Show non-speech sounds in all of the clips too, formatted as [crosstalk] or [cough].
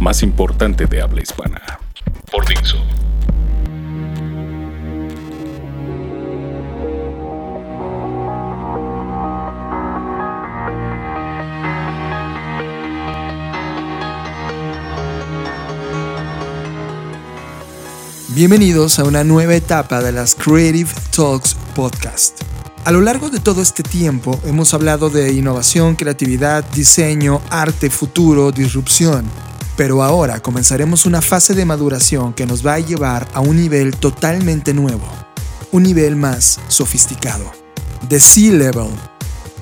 más importante de habla hispana. por Dixo. Bienvenidos a una nueva etapa de las Creative Talks Podcast. A lo largo de todo este tiempo hemos hablado de innovación, creatividad, diseño, arte, futuro, disrupción. Pero ahora comenzaremos una fase de maduración que nos va a llevar a un nivel totalmente nuevo, un nivel más sofisticado. The C-Level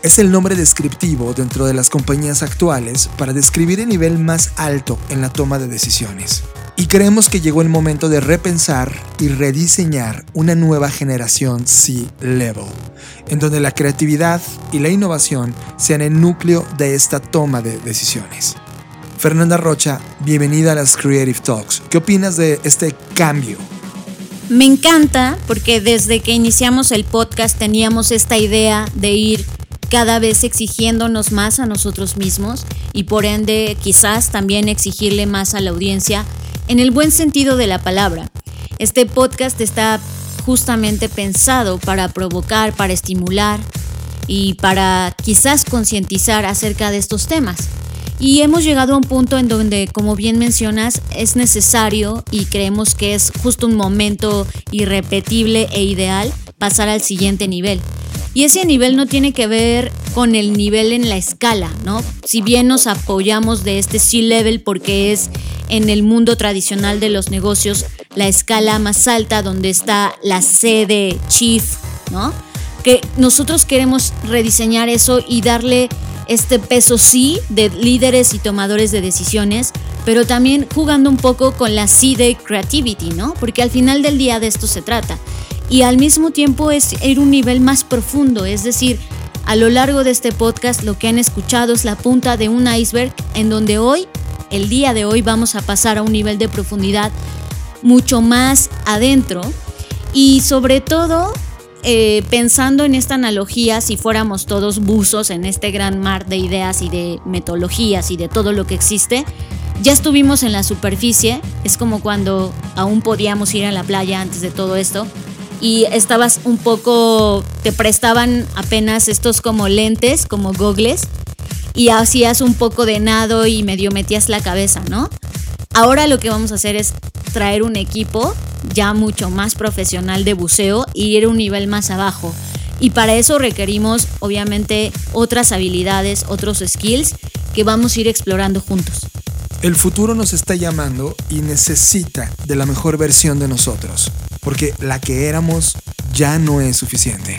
es el nombre descriptivo dentro de las compañías actuales para describir el nivel más alto en la toma de decisiones. Y creemos que llegó el momento de repensar y rediseñar una nueva generación C-Level, en donde la creatividad y la innovación sean el núcleo de esta toma de decisiones. Fernanda Rocha, bienvenida a las Creative Talks. ¿Qué opinas de este cambio? Me encanta porque desde que iniciamos el podcast teníamos esta idea de ir cada vez exigiéndonos más a nosotros mismos y por ende quizás también exigirle más a la audiencia en el buen sentido de la palabra. Este podcast está justamente pensado para provocar, para estimular y para quizás concientizar acerca de estos temas. Y hemos llegado a un punto en donde, como bien mencionas, es necesario y creemos que es justo un momento irrepetible e ideal pasar al siguiente nivel. Y ese nivel no tiene que ver con el nivel en la escala, ¿no? Si bien nos apoyamos de este C-level porque es en el mundo tradicional de los negocios la escala más alta donde está la sede chief, ¿no? Que nosotros queremos rediseñar eso y darle este peso sí de líderes y tomadores de decisiones, pero también jugando un poco con la C de creativity, ¿no? Porque al final del día de esto se trata. Y al mismo tiempo es ir un nivel más profundo, es decir, a lo largo de este podcast lo que han escuchado es la punta de un iceberg en donde hoy, el día de hoy, vamos a pasar a un nivel de profundidad mucho más adentro y sobre todo eh, pensando en esta analogía, si fuéramos todos buzos en este gran mar de ideas y de metodologías y de todo lo que existe, ya estuvimos en la superficie, es como cuando aún podíamos ir a la playa antes de todo esto y estabas un poco, te prestaban apenas estos como lentes, como gogles y hacías un poco de nado y medio metías la cabeza, ¿no? Ahora lo que vamos a hacer es traer un equipo ya mucho más profesional de buceo y ir a un nivel más abajo. Y para eso requerimos obviamente otras habilidades, otros skills que vamos a ir explorando juntos. El futuro nos está llamando y necesita de la mejor versión de nosotros, porque la que éramos ya no es suficiente.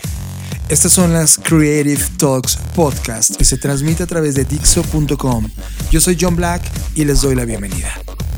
Estas son las Creative Talks Podcast que se transmite a través de Dixo.com. Yo soy John Black y les doy la bienvenida.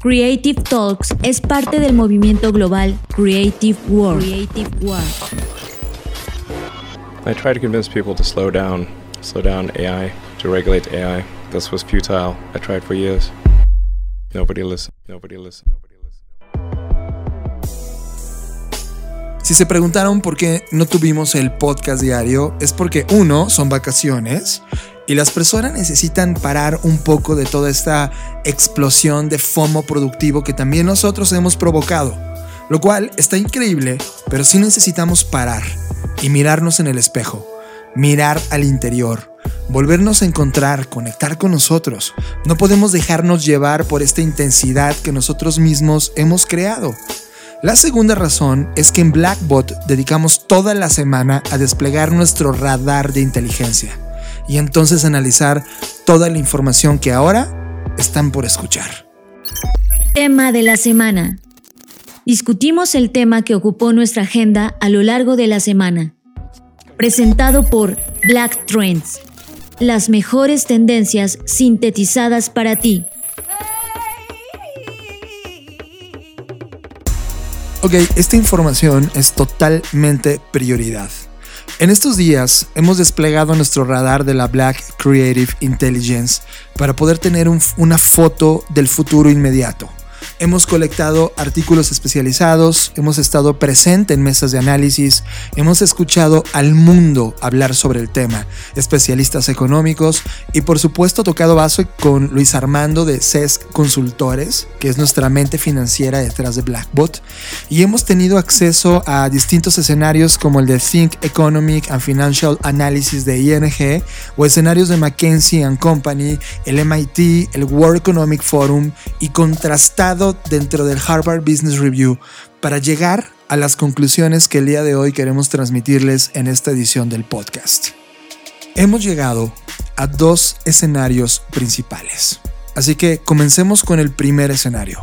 Creative Talks es parte del movimiento global Creative World. Creative World. I tried to convince people to slow down, slow down AI, to regulate AI. This was futile. I tried for years. Nobody listened. Nobody listened. Nobody listened. Si se preguntaron por qué no tuvimos el podcast diario, es porque uno, son vacaciones y las personas necesitan parar un poco de toda esta explosión de FOMO productivo que también nosotros hemos provocado. Lo cual está increíble, pero sí necesitamos parar y mirarnos en el espejo, mirar al interior, volvernos a encontrar, conectar con nosotros. No podemos dejarnos llevar por esta intensidad que nosotros mismos hemos creado. La segunda razón es que en Blackbot dedicamos toda la semana a desplegar nuestro radar de inteligencia y entonces analizar toda la información que ahora están por escuchar. Tema de la semana. Discutimos el tema que ocupó nuestra agenda a lo largo de la semana. Presentado por Black Trends. Las mejores tendencias sintetizadas para ti. Ok, esta información es totalmente prioridad. En estos días hemos desplegado nuestro radar de la Black Creative Intelligence para poder tener una foto del futuro inmediato. Hemos colectado artículos especializados, hemos estado presente en mesas de análisis, hemos escuchado al mundo hablar sobre el tema, especialistas económicos y por supuesto tocado base con Luis Armando de CESC Consultores, que es nuestra mente financiera detrás de Blackbot, y hemos tenido acceso a distintos escenarios como el de Think Economic and Financial Analysis de ING o escenarios de McKinsey ⁇ Company, el MIT, el World Economic Forum y contrastado dentro del Harvard Business Review para llegar a las conclusiones que el día de hoy queremos transmitirles en esta edición del podcast. Hemos llegado a dos escenarios principales. Así que comencemos con el primer escenario.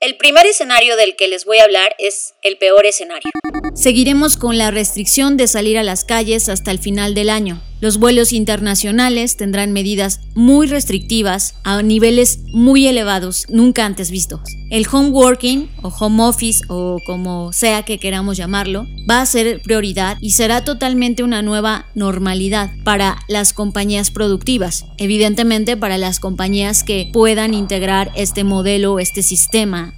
El primer escenario del que les voy a hablar es el peor escenario. Seguiremos con la restricción de salir a las calles hasta el final del año. Los vuelos internacionales tendrán medidas muy restrictivas a niveles muy elevados, nunca antes vistos. El home working o home office o como sea que queramos llamarlo, va a ser prioridad y será totalmente una nueva normalidad para las compañías productivas. Evidentemente para las compañías que puedan integrar este modelo, este sistema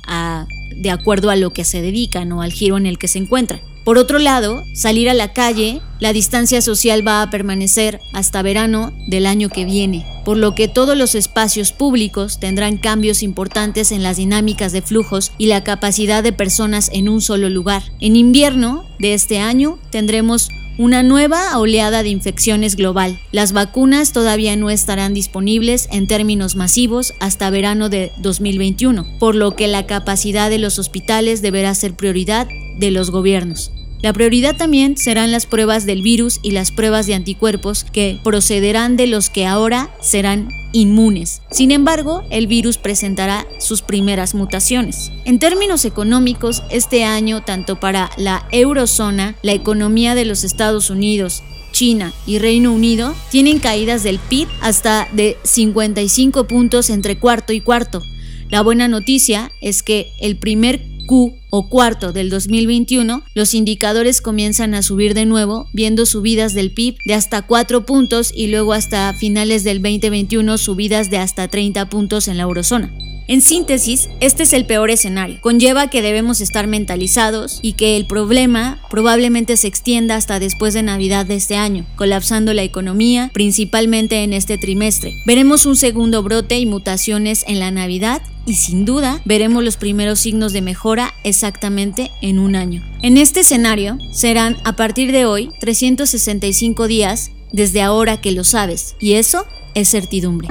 de acuerdo a lo que se dedican o al giro en el que se encuentran. Por otro lado, salir a la calle, la distancia social va a permanecer hasta verano del año que viene, por lo que todos los espacios públicos tendrán cambios importantes en las dinámicas de flujos y la capacidad de personas en un solo lugar. En invierno de este año tendremos una nueva oleada de infecciones global. Las vacunas todavía no estarán disponibles en términos masivos hasta verano de 2021, por lo que la capacidad de los hospitales deberá ser prioridad de los gobiernos. La prioridad también serán las pruebas del virus y las pruebas de anticuerpos que procederán de los que ahora serán inmunes. Sin embargo, el virus presentará sus primeras mutaciones. En términos económicos, este año, tanto para la eurozona, la economía de los Estados Unidos, China y Reino Unido tienen caídas del PIB hasta de 55 puntos entre cuarto y cuarto. La buena noticia es que el primer Q o cuarto del 2021, los indicadores comienzan a subir de nuevo, viendo subidas del PIB de hasta 4 puntos y luego hasta finales del 2021 subidas de hasta 30 puntos en la eurozona. En síntesis, este es el peor escenario. Conlleva que debemos estar mentalizados y que el problema probablemente se extienda hasta después de Navidad de este año, colapsando la economía, principalmente en este trimestre. Veremos un segundo brote y mutaciones en la Navidad y sin duda veremos los primeros signos de mejora exactamente en un año. En este escenario serán a partir de hoy 365 días desde ahora que lo sabes y eso es certidumbre.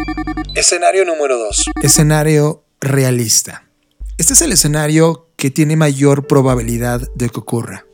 Escenario número 2. Escenario realista. Este es el escenario que tiene mayor probabilidad de que ocurra.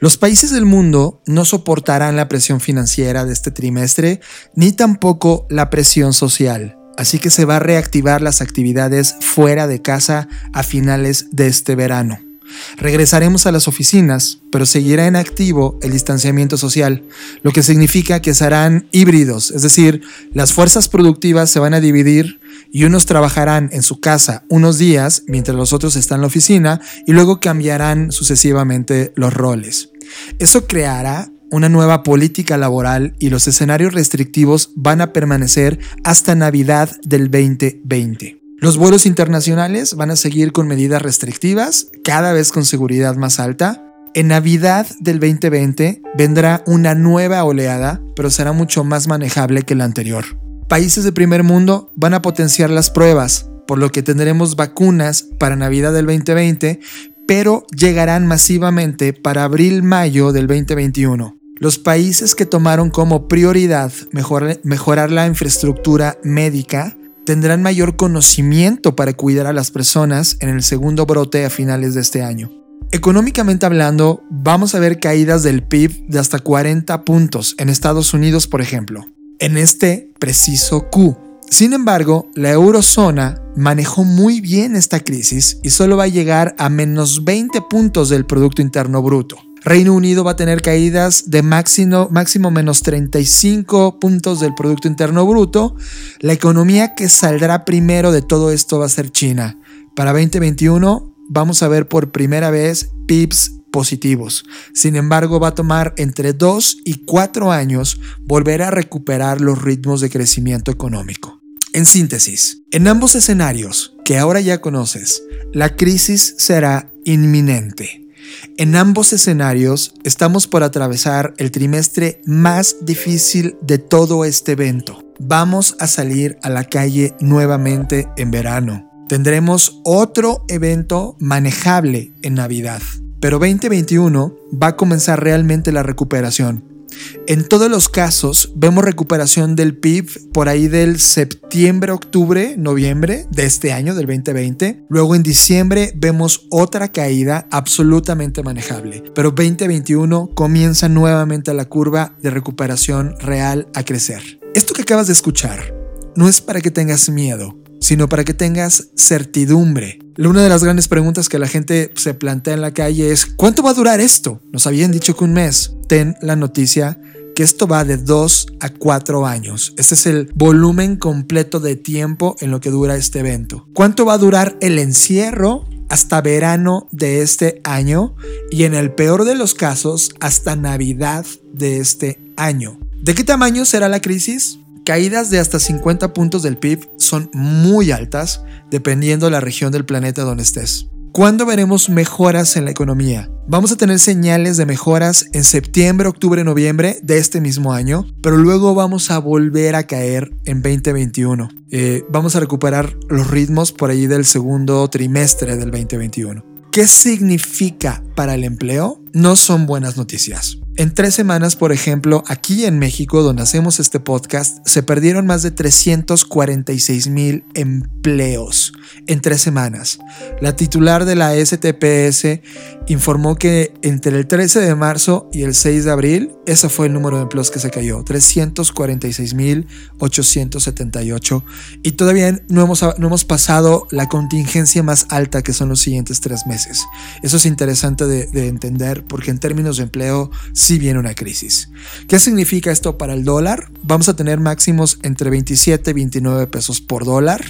Los países del mundo no soportarán la presión financiera de este trimestre ni tampoco la presión social, así que se va a reactivar las actividades fuera de casa a finales de este verano. Regresaremos a las oficinas, pero seguirá en activo el distanciamiento social, lo que significa que serán híbridos, es decir, las fuerzas productivas se van a dividir y unos trabajarán en su casa unos días mientras los otros están en la oficina y luego cambiarán sucesivamente los roles. Eso creará una nueva política laboral y los escenarios restrictivos van a permanecer hasta Navidad del 2020. Los vuelos internacionales van a seguir con medidas restrictivas, cada vez con seguridad más alta. En Navidad del 2020 vendrá una nueva oleada, pero será mucho más manejable que la anterior. Países de primer mundo van a potenciar las pruebas, por lo que tendremos vacunas para Navidad del 2020, pero llegarán masivamente para abril-mayo del 2021. Los países que tomaron como prioridad mejorar, mejorar la infraestructura médica tendrán mayor conocimiento para cuidar a las personas en el segundo brote a finales de este año. Económicamente hablando, vamos a ver caídas del PIB de hasta 40 puntos en Estados Unidos, por ejemplo, en este preciso Q. Sin embargo, la eurozona manejó muy bien esta crisis y solo va a llegar a menos 20 puntos del Producto Interno Bruto. Reino Unido va a tener caídas de máximo, máximo menos 35 puntos del Producto Interno Bruto. La economía que saldrá primero de todo esto va a ser China. Para 2021 vamos a ver por primera vez PIBs positivos. Sin embargo, va a tomar entre 2 y 4 años volver a recuperar los ritmos de crecimiento económico. En síntesis, en ambos escenarios que ahora ya conoces, la crisis será inminente. En ambos escenarios estamos por atravesar el trimestre más difícil de todo este evento. Vamos a salir a la calle nuevamente en verano. Tendremos otro evento manejable en Navidad. Pero 2021 va a comenzar realmente la recuperación. En todos los casos vemos recuperación del PIB por ahí del septiembre, octubre, noviembre de este año, del 2020. Luego en diciembre vemos otra caída absolutamente manejable. Pero 2021 comienza nuevamente la curva de recuperación real a crecer. Esto que acabas de escuchar no es para que tengas miedo, sino para que tengas certidumbre. Una de las grandes preguntas que la gente se plantea en la calle es, ¿cuánto va a durar esto? Nos habían dicho que un mes. Ten la noticia que esto va de 2 a 4 años. Este es el volumen completo de tiempo en lo que dura este evento. ¿Cuánto va a durar el encierro? hasta verano de este año y en el peor de los casos hasta Navidad de este año. ¿De qué tamaño será la crisis? Caídas de hasta 50 puntos del PIB son muy altas dependiendo de la región del planeta donde estés. ¿Cuándo veremos mejoras en la economía? Vamos a tener señales de mejoras en septiembre, octubre, noviembre de este mismo año, pero luego vamos a volver a caer en 2021. Eh, vamos a recuperar los ritmos por allí del segundo trimestre del 2021. ¿Qué significa para el empleo? No son buenas noticias. En tres semanas, por ejemplo, aquí en México, donde hacemos este podcast, se perdieron más de 346 mil empleos en tres semanas. La titular de la STPS informó que entre el 13 de marzo y el 6 de abril, ese fue el número de empleos que se cayó, 346 mil 878. Y todavía no hemos, no hemos pasado la contingencia más alta que son los siguientes tres meses. Eso es interesante de, de entender porque en términos de empleo, si viene una crisis. ¿Qué significa esto para el dólar? Vamos a tener máximos entre 27 y 29 pesos por dólar.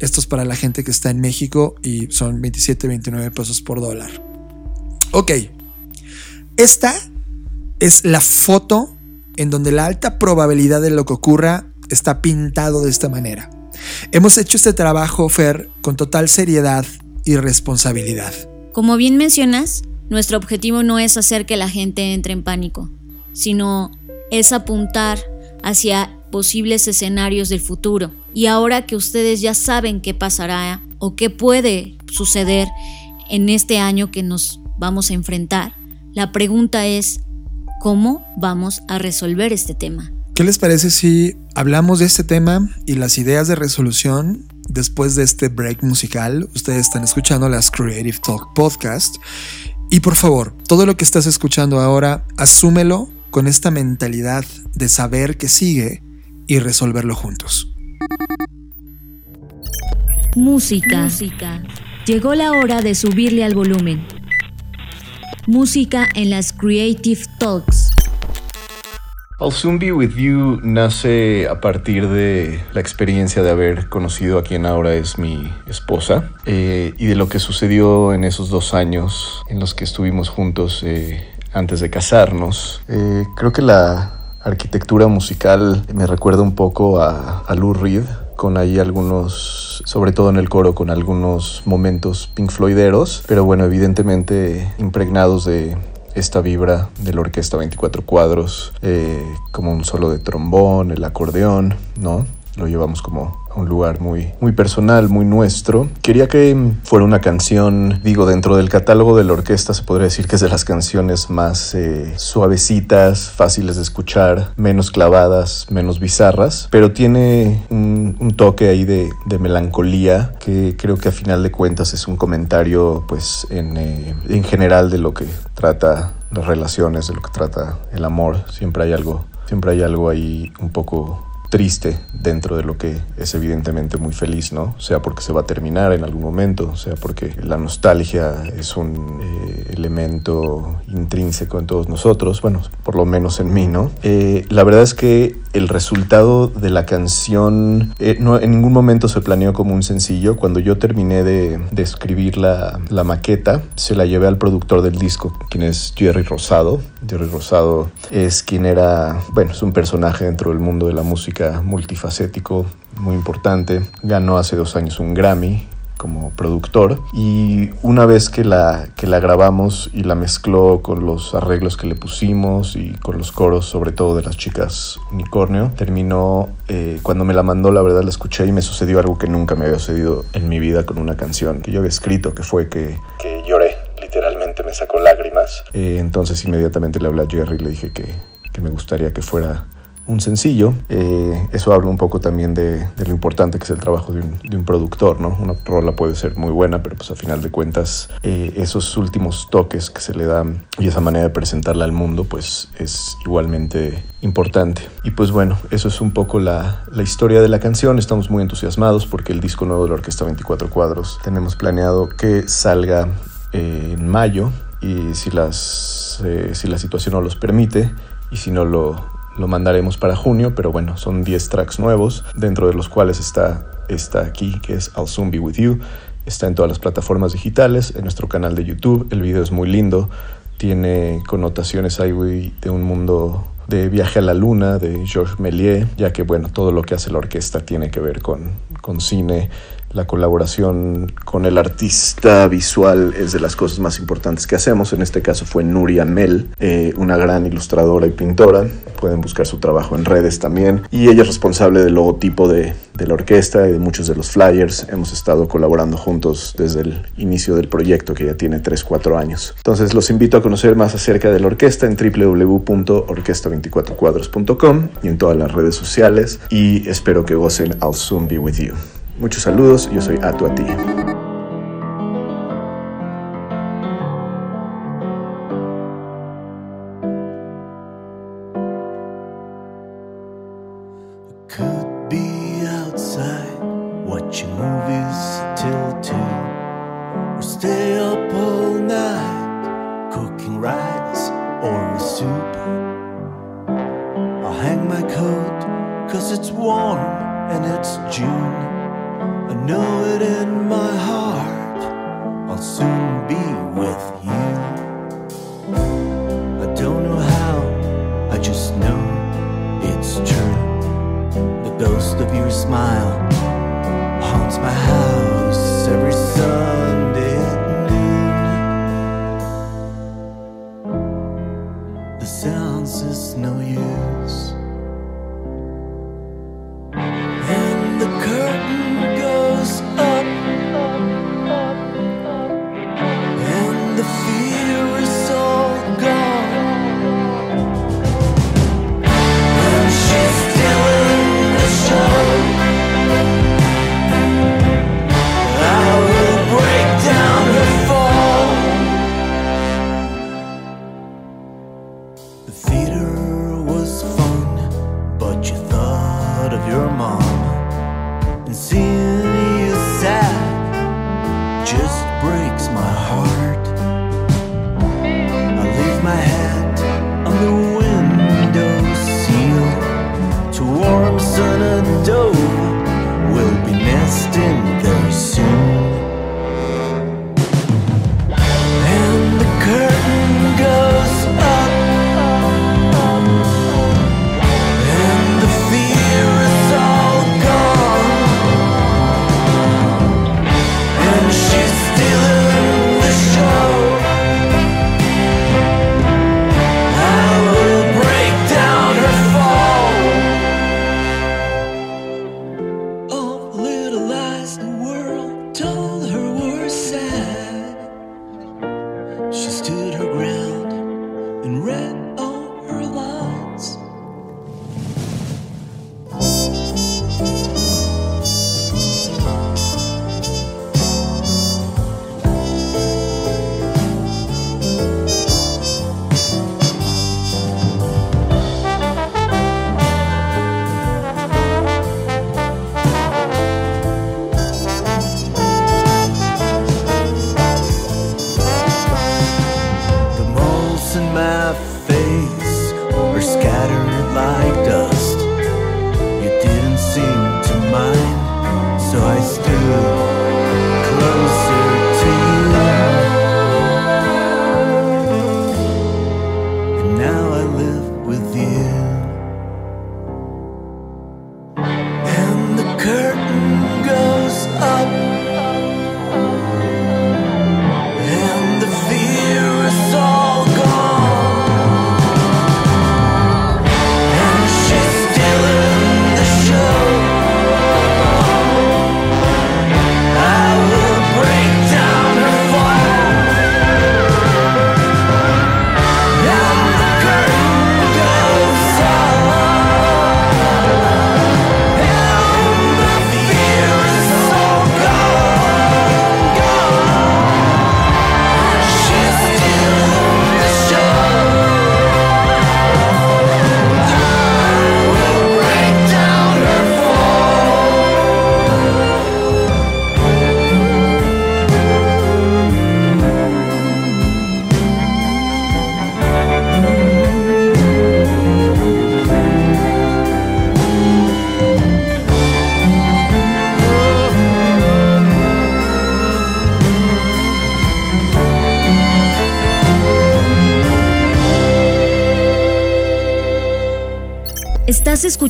Esto es para la gente que está en México y son 27 29 pesos por dólar. Ok. Esta es la foto en donde la alta probabilidad de lo que ocurra está pintado de esta manera. Hemos hecho este trabajo, Fer, con total seriedad y responsabilidad. Como bien mencionas, nuestro objetivo no es hacer que la gente entre en pánico, sino es apuntar hacia posibles escenarios del futuro. Y ahora que ustedes ya saben qué pasará o qué puede suceder en este año que nos vamos a enfrentar, la pregunta es, ¿cómo vamos a resolver este tema? ¿Qué les parece si hablamos de este tema y las ideas de resolución después de este break musical? Ustedes están escuchando las Creative Talk Podcast y por favor, todo lo que estás escuchando ahora, asúmelo con esta mentalidad de saber que sigue y resolverlo juntos. Música. Música. Llegó la hora de subirle al volumen. Música en las Creative Talks. I'll Soon Be With You nace a partir de la experiencia de haber conocido a quien ahora es mi esposa eh, y de lo que sucedió en esos dos años en los que estuvimos juntos eh, antes de casarnos. Eh, creo que la arquitectura musical me recuerda un poco a, a Lou Reed, con ahí algunos, sobre todo en el coro, con algunos momentos Pink Floyderos, pero bueno, evidentemente impregnados de esta vibra de la orquesta 24 cuadros, eh, como un solo de trombón, el acordeón, ¿no? lo llevamos como un lugar muy, muy personal, muy nuestro. Quería que fuera una canción, digo, dentro del catálogo de la orquesta se podría decir que es de las canciones más eh, suavecitas, fáciles de escuchar, menos clavadas, menos bizarras, pero tiene un, toque ahí de, de, melancolía que creo que a final de cuentas es un comentario pues en, eh, en general de lo que trata las relaciones, de lo que trata el amor. Siempre hay algo, siempre hay algo ahí un poco triste dentro de lo que es evidentemente muy feliz, ¿no? Sea porque se va a terminar en algún momento, sea porque la nostalgia es un eh, elemento intrínseco en todos nosotros, bueno, por lo menos en mí, ¿no? Eh, la verdad es que el resultado de la canción eh, no, en ningún momento se planeó como un sencillo. Cuando yo terminé de, de escribir la, la, maqueta, se la llevé al productor del disco, quien es Jerry Rosado. Jerry Rosado es quien era, bueno, es un personaje dentro del mundo de la música multifacético, muy importante. Ganó hace dos años un Grammy como productor y una vez que la, que la grabamos y la mezcló con los arreglos que le pusimos y con los coros sobre todo de las chicas unicornio terminó eh, cuando me la mandó la verdad la escuché y me sucedió algo que nunca me había sucedido en mi vida con una canción que yo había escrito que fue que, que lloré literalmente me sacó lágrimas eh, entonces inmediatamente le hablé a Jerry y le dije que, que me gustaría que fuera un sencillo. Eh, eso habla un poco también de, lo importante que es el trabajo de un, productor, ¿no? Una rola puede ser muy buena, pero pues a final de cuentas eh, esos últimos toques que se le dan y esa manera de presentarla al mundo pues es igualmente importante. Y pues bueno, eso es un poco la, historia de la canción. Estamos muy entusiasmados porque el disco nuevo de la Orquesta 24 Cuadros tenemos planeado que salga eh, en mayo y si, las, si la situación no los permite y si no lo lo mandaremos para junio, pero bueno, son 10 tracks nuevos, dentro de los cuales está esta aquí, que es I'll Soon Be With You. Está en todas las plataformas digitales, en nuestro canal de YouTube. El video es muy lindo, tiene connotaciones ahí de un mundo de Viaje a la Luna de Georges Méliès, ya que bueno, todo lo que hace la orquesta tiene que ver con, con cine, la colaboración con el artista visual es de las cosas más importantes que hacemos. En este caso fue Nuria Mel, eh, una gran ilustradora y pintora. Pueden buscar su trabajo en redes también. Y ella es responsable del logotipo de, la orquesta y de muchos de los flyers. Hemos estado colaborando juntos desde el inicio del proyecto que ya tiene 3-4 años. Entonces los invito a conocer más acerca de la orquesta en www.orquesta24cuadros.com y en todas las redes sociales. Y espero que gocen I'll Soon Be With You. Muchos saludos, yo soy Atu. Could be outside watching movies till two, or stay up all night cooking rice or a soup. I'll hang my coat cause it's warm and it's June. Know it in my heart. I'll soon be with you. I don't know how, I just know it's true. The ghost of your smile haunts my house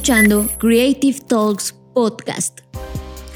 escuchando Creative Talks Podcast.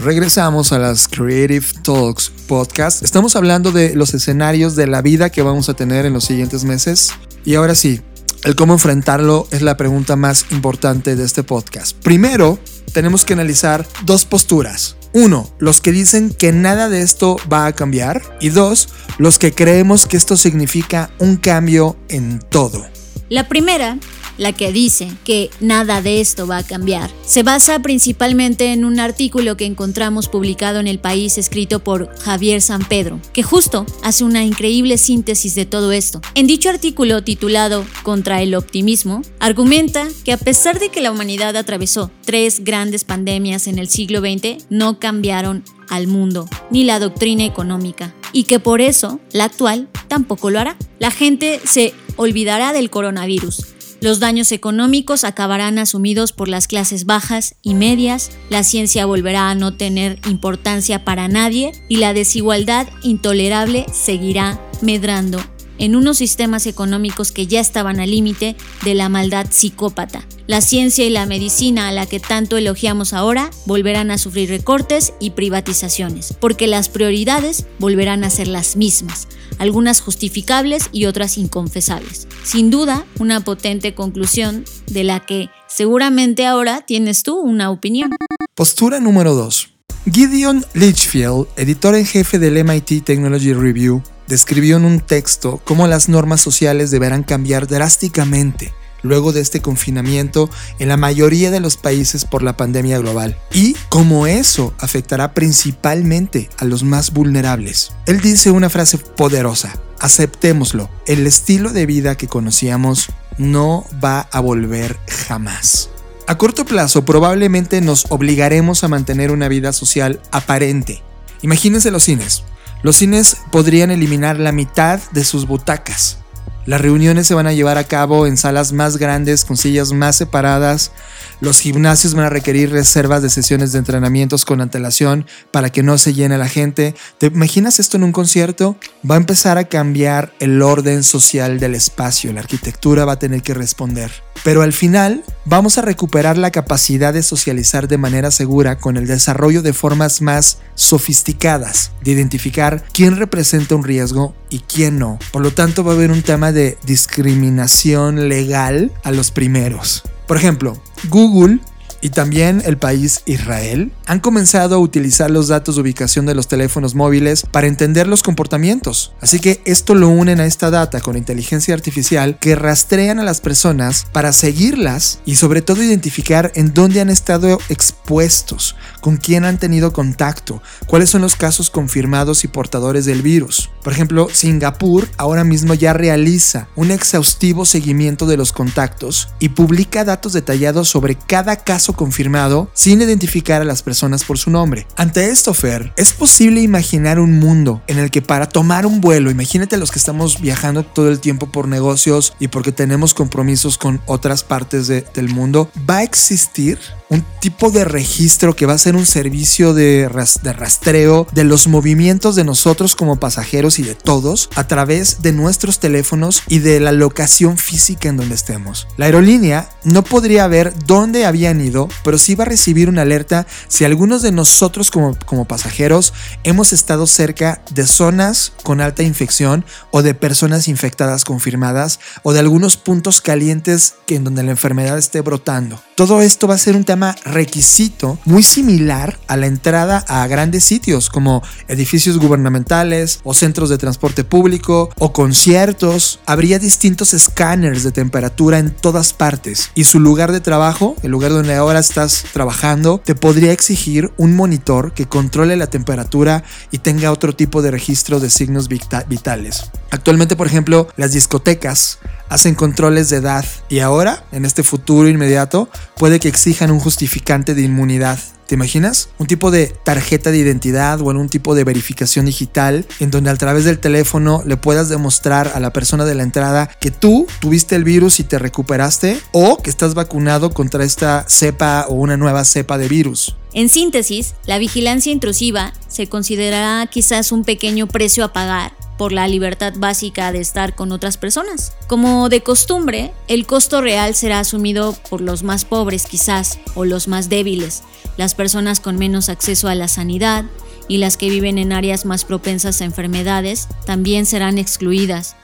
Regresamos a las Creative Talks Podcast. Estamos hablando de los escenarios de la vida que vamos a tener en los siguientes meses. Y ahora sí, el cómo enfrentarlo es la pregunta más importante de este podcast. Primero, tenemos que analizar dos posturas. Uno, los que dicen que nada de esto va a cambiar. Y dos, los que creemos que esto significa un cambio en todo. La primera la que dice que nada de esto va a cambiar, se basa principalmente en un artículo que encontramos publicado en El País escrito por Javier San Pedro, que justo hace una increíble síntesis de todo esto. En dicho artículo titulado Contra el optimismo, argumenta que a pesar de que la humanidad atravesó tres grandes pandemias en el siglo XX, no cambiaron al mundo, ni la doctrina económica, y que por eso la actual tampoco lo hará. La gente se olvidará del coronavirus, los daños económicos acabarán asumidos por las clases bajas y medias, la ciencia volverá a no tener importancia para nadie y la desigualdad intolerable seguirá medrando en unos sistemas económicos que ya estaban al límite de la maldad psicópata. La ciencia y la medicina a la que tanto elogiamos ahora volverán a sufrir recortes y privatizaciones, porque las prioridades volverán a ser las mismas, algunas justificables y otras inconfesables. Sin duda, una potente conclusión de la que seguramente ahora tienes tú una opinión. Postura número 2. Gideon Litchfield, editor en jefe del MIT Technology Review, describió en un texto cómo las normas sociales deberán cambiar drásticamente luego de este confinamiento en la mayoría de los países por la pandemia global y cómo eso afectará principalmente a los más vulnerables. Él dice una frase poderosa, aceptémoslo, el estilo de vida que conocíamos no va a volver jamás. A corto plazo probablemente nos obligaremos a mantener una vida social aparente. Imagínense los cines. Los cines podrían eliminar la mitad de sus butacas. Las reuniones se van a llevar a cabo en salas más grandes, con sillas más separadas. Los gimnasios van a requerir reservas de sesiones de entrenamientos con antelación para que no se llene la gente. ¿Te imaginas esto en un concierto? Va a empezar a cambiar el orden social del espacio. La arquitectura va a tener que responder. Pero al final vamos a recuperar la capacidad de socializar de manera segura con el desarrollo de formas más sofisticadas de identificar quién representa un riesgo y quién no. Por lo tanto va a haber un tema de discriminación legal a los primeros. Por ejemplo, Google y también el país Israel han comenzado a utilizar los datos de ubicación de los teléfonos móviles para entender los comportamientos. Así que esto lo unen a esta data con inteligencia artificial que rastrean a las personas para seguirlas y sobre todo identificar en dónde han estado expuestos, con quién han tenido contacto, cuáles son los casos confirmados y portadores del virus. Por ejemplo, Singapur ahora mismo ya realiza un exhaustivo seguimiento de los contactos y publica datos detallados sobre cada caso confirmado sin identificar a las personas por su nombre. Ante esto, Fer, es posible imaginar un mundo en el que para tomar un vuelo, imagínate los que estamos viajando todo el tiempo por negocios y porque tenemos compromisos con otras partes de, del mundo, va a existir un tipo de registro que va a ser un servicio de, de, rastreo de los movimientos de nosotros como pasajeros y de todos a través de nuestros teléfonos y de la locación física en donde estemos. La aerolínea no podría ver dónde habían ido, pero sí va a recibir una alerta si algunos de nosotros como, como pasajeros hemos estado cerca de zonas con alta infección o de personas infectadas confirmadas o de algunos puntos calientes que en donde la enfermedad esté brotando. Todo esto va a ser un tema requisito muy similar a la entrada a grandes sitios como edificios gubernamentales o centros de transporte público o conciertos. Habría distintos escáneres de temperatura en todas partes y su lugar de trabajo, el lugar donde ahora estás trabajando, te podría exigir un monitor que controle la temperatura y tenga otro tipo de registro de signos vitales. Actualmente, por ejemplo, las discotecas hacen controles de edad y ahora, en este futuro inmediato, puede que exijan un justificante de inmunidad. ¿Te imaginas? Un tipo de tarjeta de identidad o algún tipo de verificación digital en donde a través del teléfono le puedas demostrar a la persona de la entrada que tú tuviste el virus y te recuperaste o que estás vacunado contra esta cepa o una nueva cepa de virus. En síntesis, la vigilancia intrusiva se considerará quizás un pequeño precio a pagar por la libertad básica de estar con otras personas. Como de costumbre, el costo real será asumido por los más pobres quizás o los más débiles, las personas con menos acceso a la sanidad y las que viven en áreas más propensas a enfermedades también serán excluidas,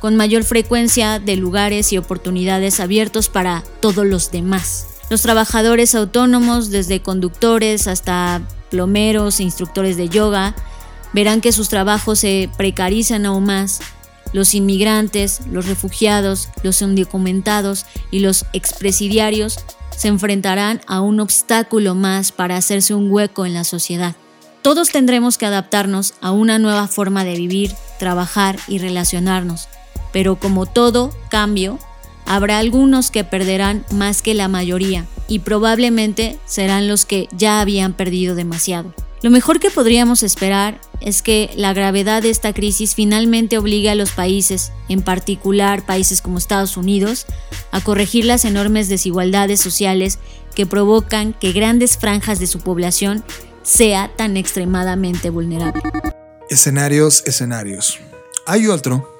con mayor frecuencia de lugares y oportunidades abiertos para todos los demás. Los trabajadores autónomos, desde conductores hasta plomeros e instructores de yoga, verán que sus trabajos se precarizan aún más. Los inmigrantes, los refugiados, los indocumentados y los expresidiarios se enfrentarán a un obstáculo más para hacerse un hueco en la sociedad. Todos tendremos que adaptarnos a una nueva forma de vivir, trabajar y relacionarnos, pero como todo cambio, habrá algunos que perderán más que la mayoría y probablemente serán los que ya habían perdido demasiado. Lo mejor que podríamos esperar es que la gravedad de esta crisis finalmente obligue a los países, en particular países como Estados Unidos, a corregir las enormes desigualdades sociales que provocan que grandes franjas de su población sea tan extremadamente vulnerable. Escenarios, escenarios. Hay otro.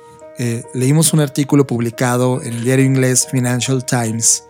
Eh, leímos un artículo publicado en el diario inglés Financial Times,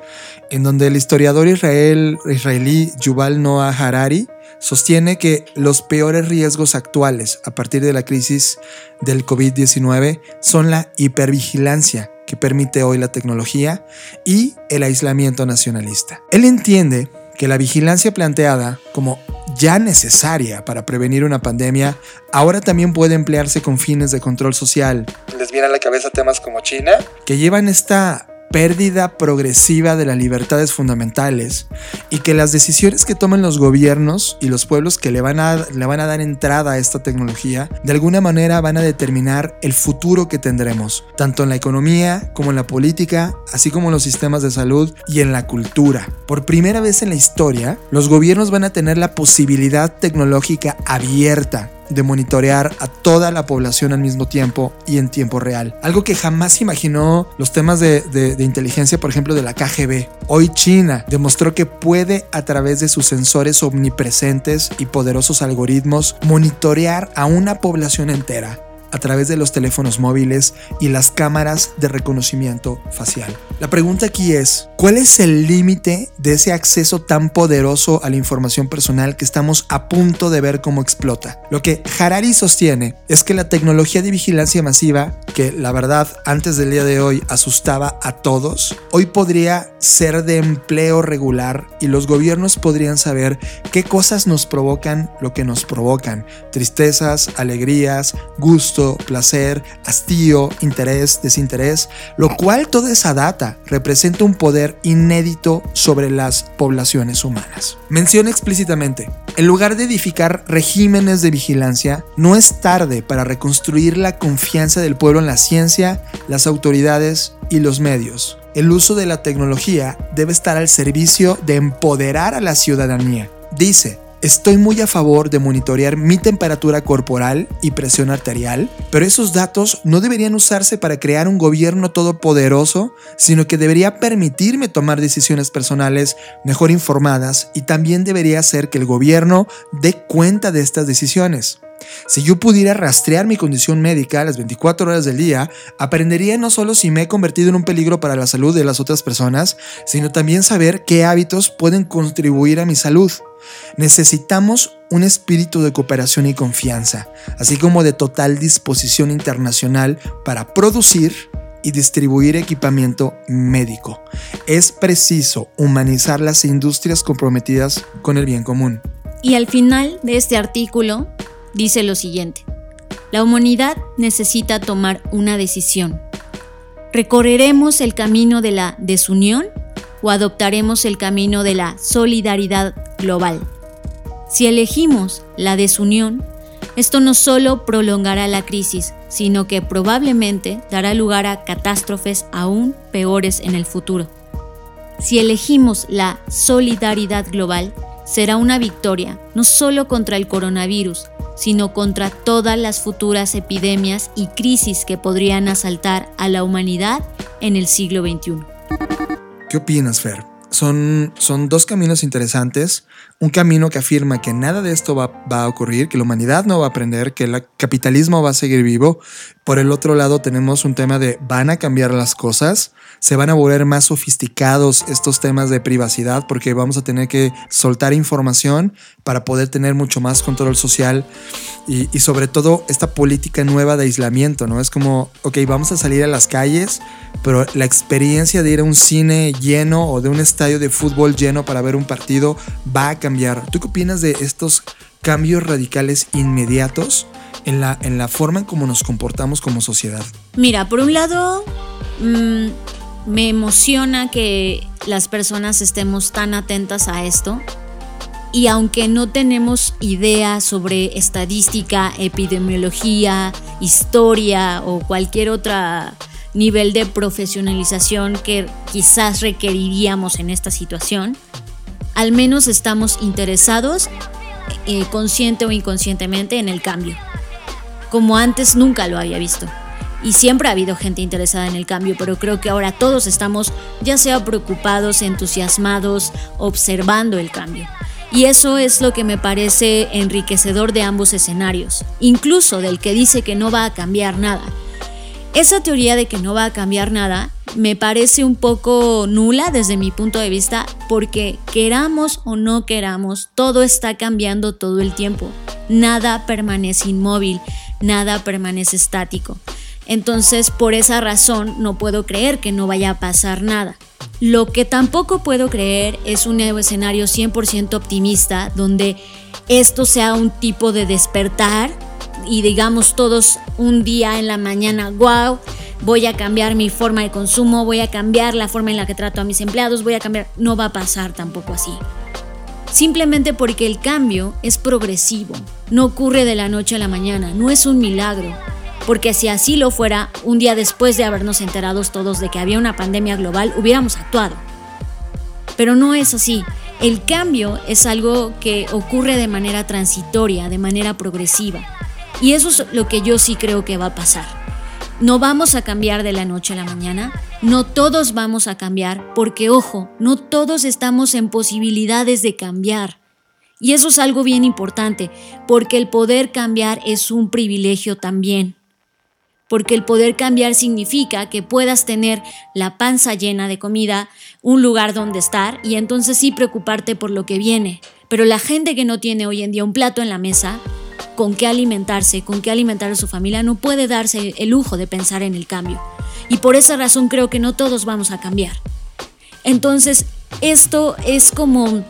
en donde el historiador israel, israelí Yuval Noah Harari sostiene que los peores riesgos actuales a partir de la crisis del COVID-19 son la hipervigilancia que permite hoy la tecnología y el aislamiento nacionalista. Él entiende que la vigilancia planteada como ya necesaria para prevenir una pandemia, ahora también puede emplearse con fines de control social. ¿Les viene a la cabeza temas como China? Que llevan esta pérdida progresiva de las libertades fundamentales y que las decisiones que tomen los gobiernos y los pueblos que le van, a, le van a dar entrada a esta tecnología, de alguna manera van a determinar el futuro que tendremos, tanto en la economía como en la política, así como en los sistemas de salud y en la cultura. Por primera vez en la historia, los gobiernos van a tener la posibilidad tecnológica abierta de monitorear a toda la población al mismo tiempo y en tiempo real. Algo que jamás imaginó los temas de, inteligencia, por ejemplo, de la KGB. Hoy China demostró que puede a través de sus sensores omnipresentes y poderosos algoritmos monitorear a una población entera a través de los teléfonos móviles y las cámaras de reconocimiento facial. La pregunta aquí es, ¿cuál es el límite de ese acceso tan poderoso a la información personal que estamos a punto de ver cómo explota? Lo que Harari sostiene es que la tecnología de vigilancia masiva, que la verdad antes del día de hoy asustaba a todos, hoy podría ser de empleo regular y los gobiernos podrían saber qué cosas nos provocan lo que nos provocan, tristezas, alegrías, placer, hastío, interés, desinterés, lo cual toda esa data representa un poder inédito sobre las poblaciones humanas. Menciona explícitamente, en lugar de edificar regímenes de vigilancia, no es tarde para reconstruir la confianza del pueblo en la ciencia, las autoridades y los medios. El uso de la tecnología debe estar al servicio de empoderar a la ciudadanía. Dice, Estoy muy a favor de monitorear mi temperatura corporal y presión arterial, pero esos datos no deberían usarse para crear un gobierno todopoderoso, sino que debería permitirme tomar decisiones personales mejor informadas y también debería hacer que el gobierno dé cuenta de estas decisiones. Si yo pudiera rastrear mi condición médica las 24 horas del día, aprendería no solo si me he convertido en un peligro para la salud de las otras personas, sino también saber qué hábitos pueden contribuir a mi salud. Necesitamos un espíritu de cooperación y confianza, así como de total disposición internacional para producir y distribuir equipamiento médico. Es preciso humanizar las industrias comprometidas con el bien común. Y al final de este artículo dice lo siguiente. La humanidad necesita tomar una decisión. ¿Recorreremos el camino de la desunión o adoptaremos el camino de la solidaridad global? Si elegimos la desunión, esto no solo prolongará la crisis, sino que probablemente dará lugar a catástrofes aún peores en el futuro. Si elegimos la solidaridad global, será una victoria no solo contra el coronavirus, sino contra todas las futuras epidemias y crisis que podrían asaltar a la humanidad en el siglo XXI. ¿Qué opinas, Fer? son, son dos caminos interesantes. Un camino que afirma que nada de esto va, a ocurrir, que la humanidad no va a aprender, que el capitalismo va a seguir vivo. Por el otro lado tenemos un tema de van a cambiar las cosas, se van a volver más sofisticados estos temas de privacidad porque vamos a tener que soltar información para poder tener mucho más control social y, y sobre todo esta política nueva de aislamiento, ¿no? Es como, ok, vamos a salir a las calles, pero la experiencia de ir a un cine lleno o de un estadio de fútbol lleno para ver un partido va a cambiar. ¿Tú qué opinas de estos cambios radicales inmediatos en la, en la forma en cómo nos comportamos como sociedad? Mira, por un lado, mmm, me emociona que las personas estemos tan atentas a esto. Y aunque no tenemos idea sobre estadística, epidemiología, historia o cualquier otra nivel de profesionalización que quizás requeriríamos en esta situación, al menos estamos interesados, eh, consciente o inconscientemente, en el cambio, como antes nunca lo había visto. Y siempre ha habido gente interesada en el cambio, pero creo que ahora todos estamos ya sea preocupados, entusiasmados, observando el cambio. Y eso es lo que me parece enriquecedor de ambos escenarios, incluso del que dice que no va a cambiar nada. Esa teoría de que no va a cambiar nada me parece un poco nula desde mi punto de vista porque queramos o no queramos, todo está cambiando todo el tiempo. Nada permanece inmóvil, nada permanece estático. Entonces, por esa razón, no puedo creer que no vaya a pasar nada. Lo que tampoco puedo creer es un nuevo escenario 100% optimista donde esto sea un tipo de despertar y digamos todos un día en la mañana, wow, voy a cambiar mi forma de consumo, voy a cambiar la forma en la que trato a mis empleados, voy a cambiar, no va a pasar tampoco así. Simplemente porque el cambio es progresivo, no ocurre de la noche a la mañana, no es un milagro. Porque si así lo fuera, un día después de habernos enterados todos de que había una pandemia global, hubiéramos actuado. Pero no es así. El cambio es algo que ocurre de manera transitoria, de manera progresiva. Y eso es lo que yo sí creo que va a pasar. No vamos a cambiar de la noche a la mañana, no todos vamos a cambiar, porque ojo, no todos estamos en posibilidades de cambiar. Y eso es algo bien importante, porque el poder cambiar es un privilegio también. Porque el poder cambiar significa que puedas tener la panza llena de comida, un lugar donde estar y entonces sí preocuparte por lo que viene. Pero la gente que no tiene hoy en día un plato en la mesa, con qué alimentarse, con qué alimentar a su familia, no puede darse el lujo de pensar en el cambio. Y por esa razón creo que no todos vamos a cambiar. Entonces, esto es como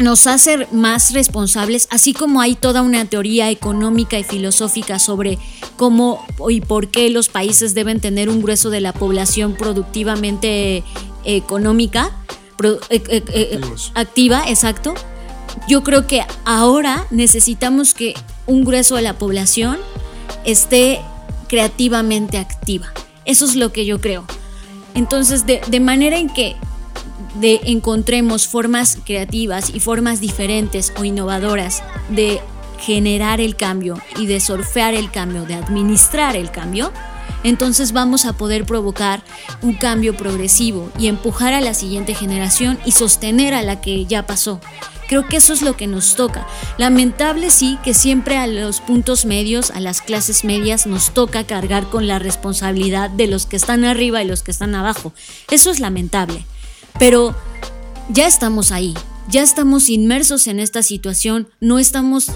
nos hace más responsables, así como hay toda una teoría económica y filosófica sobre cómo y por qué los países deben tener un grueso de la población productivamente económica, eh, eh, eh, activa, exacto. Yo creo que ahora necesitamos que un grueso de la población esté creativamente activa. Eso es lo que yo creo. Entonces, de, manera en que de encontremos formas creativas y formas diferentes o innovadoras de generar el cambio y de surfear el cambio, de administrar el cambio, entonces vamos a poder provocar un cambio progresivo y empujar a la siguiente generación y sostener a la que ya pasó. Creo que eso es lo que nos toca. Lamentable sí que siempre a los puntos medios, a las clases medias, nos toca cargar con la responsabilidad de los que están arriba y los que están abajo. Eso es lamentable. Pero ya estamos ahí, ya estamos inmersos en esta situación, no estamos,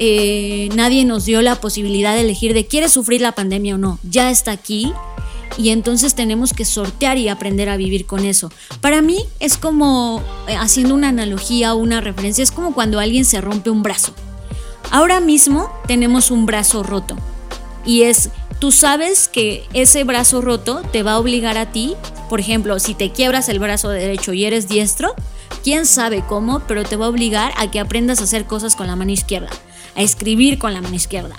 eh, nadie nos dio la posibilidad de elegir de quieres sufrir la pandemia o no, ya está aquí y entonces tenemos que sortear y aprender a vivir con eso. Para mí es como, eh, haciendo una analogía o una referencia, es como cuando alguien se rompe un brazo. Ahora mismo tenemos un brazo roto y es, tú sabes que ese brazo roto te va a obligar a ti, por ejemplo, si te quiebras el brazo derecho y eres diestro, quién sabe cómo, pero te va a obligar a que aprendas a hacer cosas con la mano izquierda, a escribir con la mano izquierda.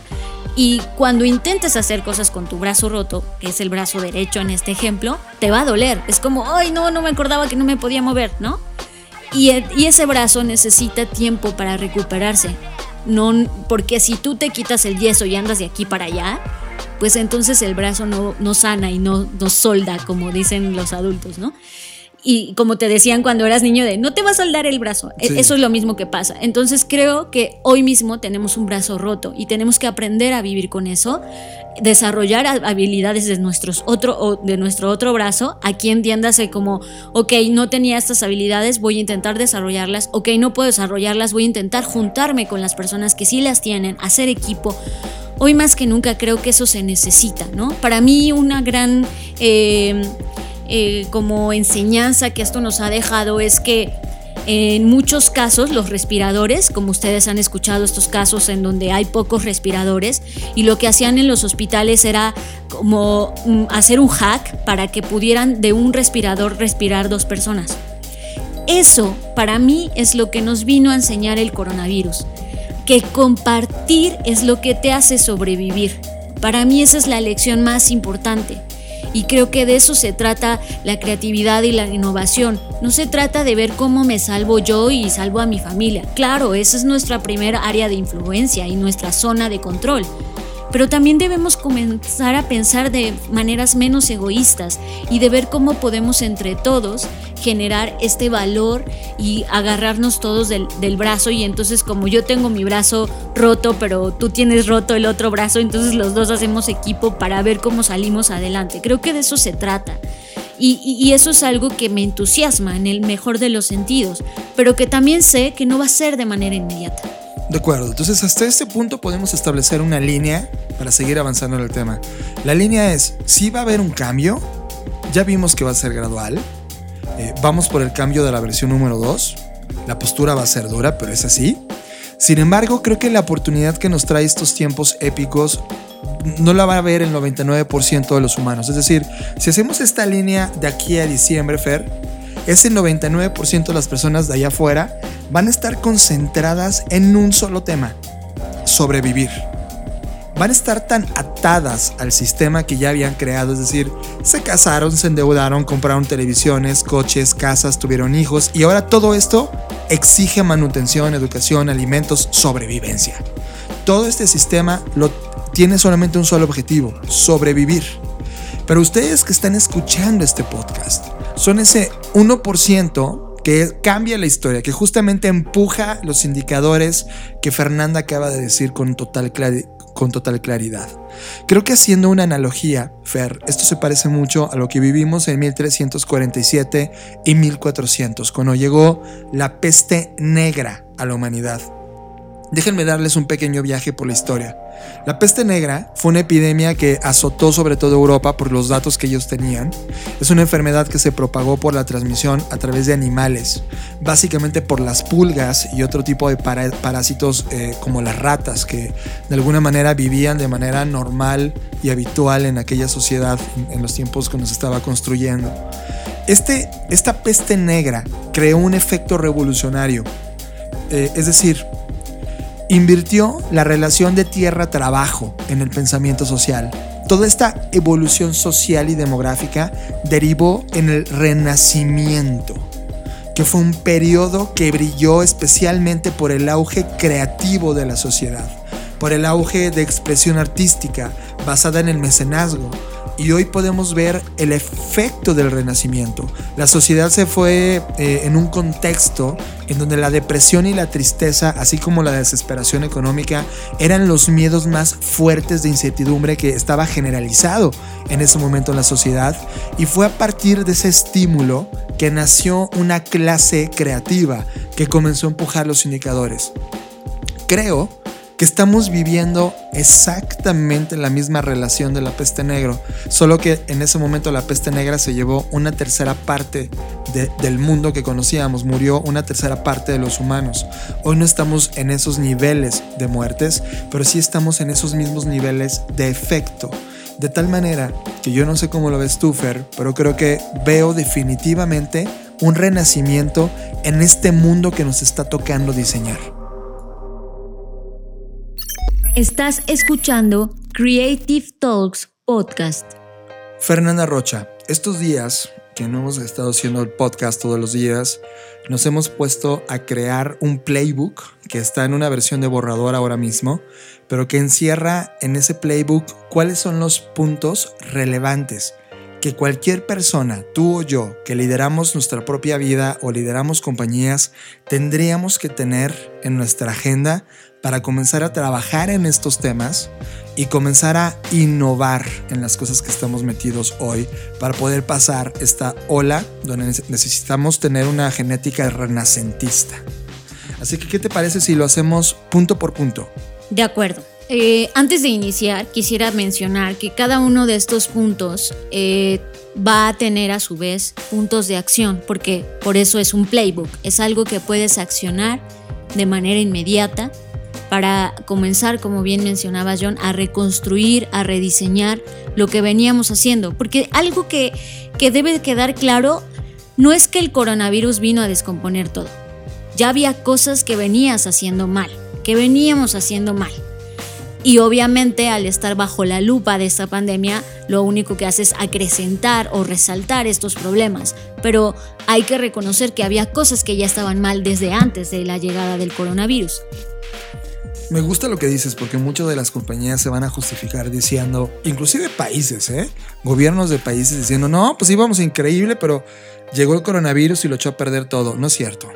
Y cuando intentes hacer cosas con tu brazo roto, que es el brazo derecho en este ejemplo, te va a doler. Es como, ay, no, no me acordaba que no me podía mover, ¿no? Y, y ese brazo necesita tiempo para recuperarse. No, porque si tú te quitas el yeso y andas de aquí para allá, pues entonces el brazo no, no sana y no, no solda, como dicen los adultos, ¿no? Y como te decían cuando eras niño de no te va a soldar el brazo. E- Sí. Eso es lo mismo que pasa. Entonces creo que hoy mismo tenemos un brazo roto y tenemos que aprender a vivir con eso, desarrollar ha- habilidades de, nuestros otro, o de nuestro otro brazo. Aquí entiéndase como, ok, no tenía estas habilidades, voy a intentar desarrollarlas. Ok, no puedo desarrollarlas, voy a intentar juntarme con las personas que sí las tienen, hacer equipo. Hoy más que nunca creo que eso se necesita, ¿no? Para mí una gran eh, eh, como enseñanza que esto nos ha dejado es que en muchos casos los respiradores, como ustedes han escuchado estos casos en donde hay pocos respiradores, y lo que hacían en los hospitales era como mm, hacer un hack para que pudieran de un respirador respirar dos personas. Eso para mí es lo que nos vino a enseñar el coronavirus, que compartir es lo que te hace sobrevivir. Para mí esa es la lección más importante. Y creo que de eso se trata la creatividad y la innovación. No se trata de ver cómo me salvo yo y salvo a mi familia. Claro, esa es nuestra primera área de influencia y nuestra zona de control. Pero también debemos comenzar a pensar de maneras menos egoístas y de ver cómo podemos entre todos generar este valor y agarrarnos todos del, brazo y entonces como yo tengo mi brazo roto pero tú tienes roto el otro brazo, entonces los dos hacemos equipo para ver cómo salimos adelante. Creo que de eso se trata. Y eso es algo que me entusiasma en el mejor de los sentidos, pero que también sé que no va a ser de manera inmediata. De acuerdo, entonces hasta este punto podemos establecer una línea para seguir avanzando en el tema. La línea es, si va a haber un cambio, ya vimos que va a ser gradual, eh, vamos por el cambio de la versión número 2, la postura va a ser dura, pero es así. Sin embargo, creo que la oportunidad que nos trae estos tiempos épicos no la va a ver el 99% de los humanos. Es decir, si hacemos esta línea de aquí a diciembre, Fer, ese 99% de las personas de allá afuera van a estar concentradas en un solo tema, sobrevivir. Van a estar tan atadas al sistema que ya habían creado, es decir, se casaron, se endeudaron, compraron televisiones, coches, casas, tuvieron hijos y ahora todo esto exige manutención, educación, alimentos, sobrevivencia. Todo este sistema lo tiene solamente un solo objetivo, sobrevivir. Pero ustedes que están escuchando este podcast son ese 1% que cambia la historia, que justamente empuja los indicadores que Fernanda acaba de decir con total, con total claridad. Creo que haciendo una analogía, Fer, esto se parece mucho a lo que vivimos en 1347 y 1400, cuando llegó la peste negra a la humanidad. Déjenme darles un pequeño viaje por la historia. La peste negra fue una epidemia que azotó sobre todo Europa por los datos que ellos tenían. Es una enfermedad que se propagó por la transmisión a través de animales, básicamente por las pulgas y otro tipo de parásitos eh, como las ratas, que de alguna manera vivían de manera normal y habitual en aquella sociedad en, en los tiempos que nos estaba construyendo. Este, esta peste negra creó un efecto revolucionario. Eh, es decir, invirtió la relación de tierra-trabajo en el pensamiento social. Toda esta evolución social y demográfica derivó en el renacimiento, que fue un periodo que brilló especialmente por el auge creativo de la sociedad, por el auge de expresión artística basada en el mecenazgo. Y hoy podemos ver el efecto del renacimiento. La sociedad se fue eh, en un contexto en donde la depresión y la tristeza, así como la desesperación económica, eran los miedos más fuertes de incertidumbre que estaba generalizado en ese momento en la sociedad. Y fue a partir de ese estímulo que nació una clase creativa que comenzó a empujar los indicadores. Creo que estamos viviendo exactamente la misma relación de la peste negra, solo que en ese momento la peste negra se llevó una tercera parte de- del mundo que conocíamos, murió una tercera parte de los humanos. Hoy no estamos en esos niveles de muertes, pero sí estamos en esos mismos niveles de efecto. De tal manera que yo no sé cómo lo ves tú, Fer, pero creo que veo definitivamente un renacimiento en este mundo que nos está tocando diseñar. Estás escuchando Creative Talks Podcast. Fernanda Rocha, estos días que no hemos estado haciendo el podcast todos los días, nos hemos puesto a crear un playbook que está en una versión de borrador ahora mismo, pero que encierra en ese playbook cuáles son los puntos relevantes que cualquier persona, tú o yo, que lideramos nuestra propia vida o lideramos compañías, tendríamos que tener en nuestra agenda para comenzar a trabajar en estos temas y comenzar a innovar en las cosas que estamos metidos hoy para poder pasar esta ola donde necesitamos tener una genética renacentista. Así que, ¿qué te parece si lo hacemos punto por punto? De acuerdo. Eh, antes de iniciar, quisiera mencionar que cada uno de estos puntos eh, va a tener a su vez puntos de acción, porque por eso es un playbook, es algo que puedes accionar de manera inmediata para comenzar, como bien mencionaba John, a reconstruir, a rediseñar lo que veníamos haciendo. Porque algo que, que debe quedar claro no es que el coronavirus vino a descomponer todo. Ya había cosas que venías haciendo mal, que veníamos haciendo mal. Y obviamente al estar bajo la lupa de esta pandemia, lo único que hace es acrecentar o resaltar estos problemas. Pero hay que reconocer que había cosas que ya estaban mal desde antes de la llegada del coronavirus. Me gusta lo que dices porque muchas de las compañías se van a justificar diciendo, inclusive países, ¿eh? gobiernos de países diciendo, no, pues íbamos increíble, pero llegó el coronavirus y lo echó a perder todo. No es cierto.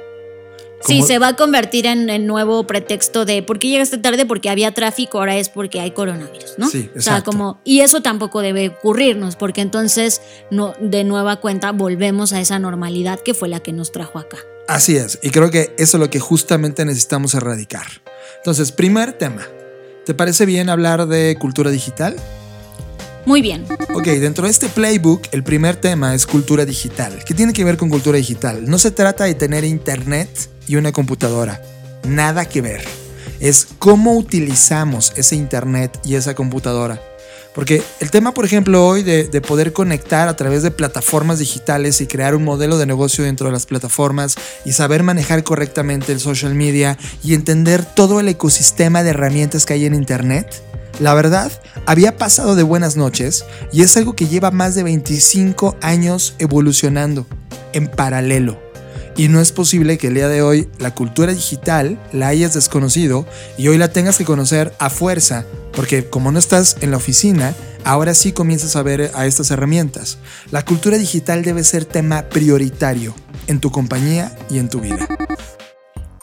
Sí, se va a convertir en el nuevo pretexto de por qué llegaste tarde porque había tráfico, ahora es porque hay coronavirus, ¿no? Sí, exacto. O sea, como, y eso tampoco debe ocurrirnos, porque entonces no, de nueva cuenta volvemos a esa normalidad que fue la que nos trajo acá. Así es, y creo que eso es lo que justamente necesitamos erradicar. Entonces, primer tema. ¿Te parece bien hablar de cultura digital? Muy bien. Ok, dentro de este playbook, el primer tema es cultura digital. ¿Qué tiene que ver con cultura digital? No se trata de tener internet y una computadora. Nada que ver. Es cómo utilizamos ese internet y esa computadora. Porque el tema, por ejemplo, hoy de, de, poder conectar a través de plataformas digitales y crear un modelo de negocio dentro de las plataformas y saber manejar correctamente el social media y entender todo el ecosistema de herramientas que hay en Internet, la verdad, había pasado de buenas noches y es algo que lleva más de 25 años evolucionando en paralelo. Y no es posible que el día de hoy la cultura digital la hayas desconocido y hoy la tengas que conocer a fuerza, porque como no estás en la oficina, ahora sí comienzas a ver a estas herramientas. La cultura digital debe ser tema prioritario en tu compañía y en tu vida.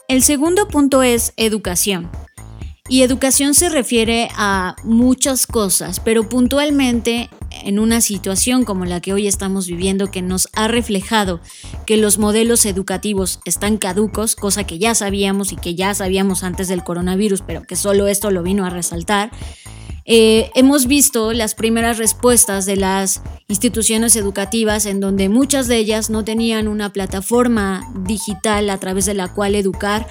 El segundo punto es educación. Y educación se refiere a muchas cosas, pero puntualmente en una situación como la que hoy estamos viviendo que nos ha reflejado que los modelos educativos están caducos, cosa que ya sabíamos y que ya sabíamos antes del coronavirus, pero que solo esto lo vino a resaltar. Eh, hemos visto las primeras respuestas de las instituciones educativas en donde muchas de ellas no tenían una plataforma digital a través de la cual educar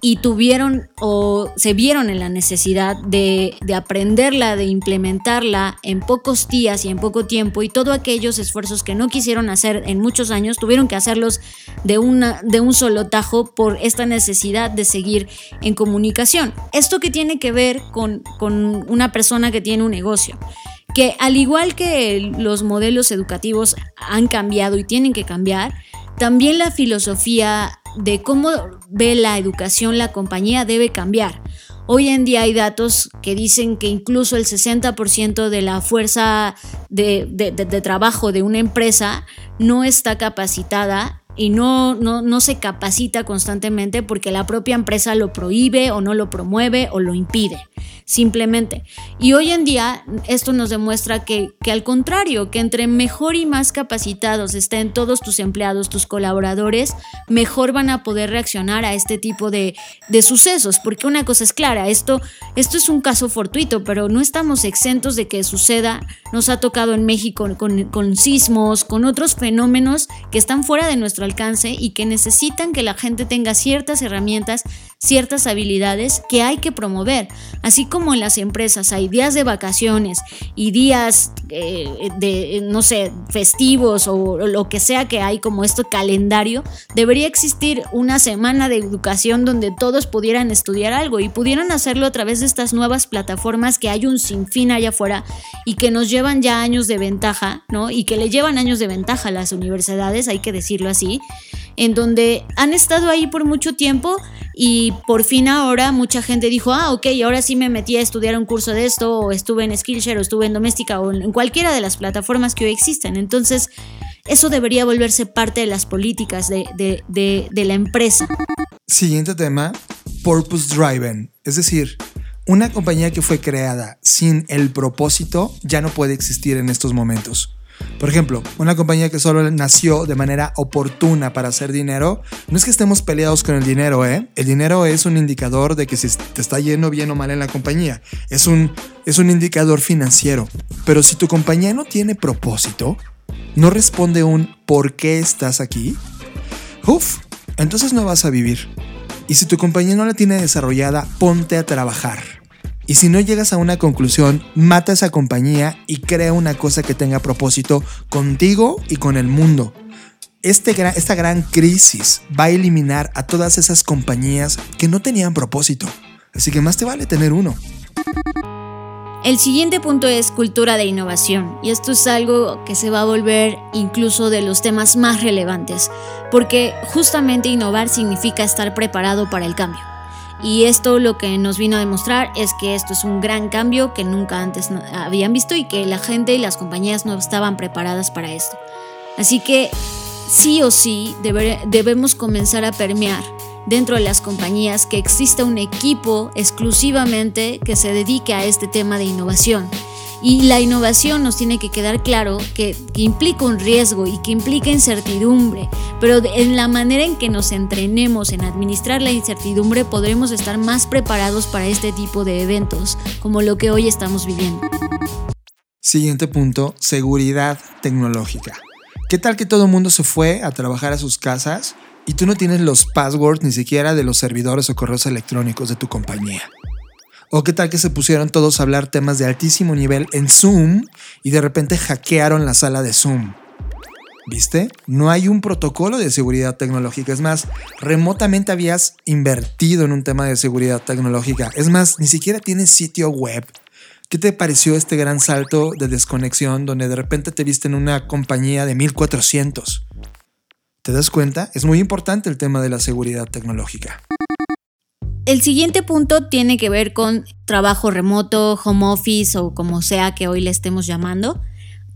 y tuvieron o se vieron en la necesidad de, de, aprenderla, de implementarla en pocos días y en poco tiempo y todos aquellos esfuerzos que no quisieron hacer en muchos años tuvieron que hacerlos de, una, de un solo tajo por esta necesidad de seguir en comunicación. Esto que tiene que ver con, con una persona que tiene un negocio que al igual que los modelos educativos han cambiado y tienen que cambiar, también la filosofía de cómo ve la educación la compañía debe cambiar. Hoy en día hay datos que dicen que incluso el 60% de la fuerza de, de, trabajo de una empresa no está capacitada y no, no, no se capacita constantemente porque la propia empresa lo prohíbe o no lo promueve o lo impide, simplemente. Y hoy en día esto nos demuestra que, que al contrario, que entre mejor y más capacitados estén todos tus empleados, tus colaboradores, mejor van a poder reaccionar a este tipo de, de sucesos, porque una cosa es clara, esto, esto es un caso fortuito, pero no estamos exentos de que suceda, nos ha tocado en México con, con sismos, con otros fenómenos que están fuera de nuestro alcance y que necesitan que la gente tenga ciertas herramientas, ciertas habilidades que hay que promover. Así como en las empresas hay días de vacaciones y días eh, de, no sé, festivos o lo que sea que hay como esto calendario, debería existir una semana de educación donde todos pudieran estudiar algo y pudieran hacerlo a través de estas nuevas plataformas que hay un sinfín allá afuera y que nos llevan ya años de ventaja, ¿no? Y que le llevan años de ventaja a las universidades, hay que decirlo así en donde han estado ahí por mucho tiempo y por fin ahora mucha gente dijo, ah, ok, ahora sí me metí a estudiar un curso de esto, o estuve en Skillshare, o estuve en Doméstica, o en cualquiera de las plataformas que hoy existen. Entonces, eso debería volverse parte de las políticas de, de la empresa. Siguiente tema, Purpose Driven, es decir, una compañía que fue creada sin el propósito ya no puede existir en estos momentos. Por ejemplo, una compañía que solo nació de manera oportuna para hacer dinero, no es que estemos peleados con el dinero, ¿eh? El dinero es un indicador de que si te está yendo bien o mal en la compañía. Es un, es un indicador financiero. Pero si tu compañía no tiene propósito, no responde un ¿por qué estás aquí? Uf, entonces no vas a vivir. Y si tu compañía no la tiene desarrollada, ponte a trabajar. Y si no llegas a una conclusión, mata esa compañía y crea una cosa que tenga propósito contigo y con el mundo. Este esta gran crisis va a eliminar a todas esas compañías que no tenían propósito. Así que más te vale tener uno. El siguiente punto es cultura de innovación y esto es algo que se va a volver incluso de los temas más relevantes, porque justamente innovar significa estar preparado para el cambio. Y esto lo que nos vino a demostrar es que esto es un gran cambio que nunca antes habían visto y que la gente y las compañías no estaban preparadas para esto. Así que sí o sí debemos comenzar a permear dentro de las compañías que exista un equipo exclusivamente que se dedique a este tema de innovación y la innovación nos tiene que quedar claro que, implica un riesgo y que implica incertidumbre, pero en la manera en que nos entrenemos en administrar la incertidumbre podremos estar más preparados para este tipo de eventos, como lo que hoy estamos viviendo. Siguiente punto, seguridad tecnológica. ¿Qué tal que todo el mundo se fue a trabajar a sus casas y tú no tienes los passwords ni siquiera de los servidores o correos electrónicos de tu compañía? O qué tal que se pusieron todos a hablar temas de altísimo nivel en Zoom y de repente hackearon la sala de Zoom. ¿Viste? No hay un protocolo de seguridad tecnológica. Es más, remotamente habías invertido en un tema de seguridad tecnológica. Es más, ni siquiera tienes sitio web. ¿Qué te pareció este gran salto de desconexión donde de repente te viste en una compañía de 1400? ¿Te das cuenta? Es muy importante el tema de la seguridad tecnológica. El siguiente punto tiene que ver con trabajo remoto, home office o como sea que hoy le estemos llamando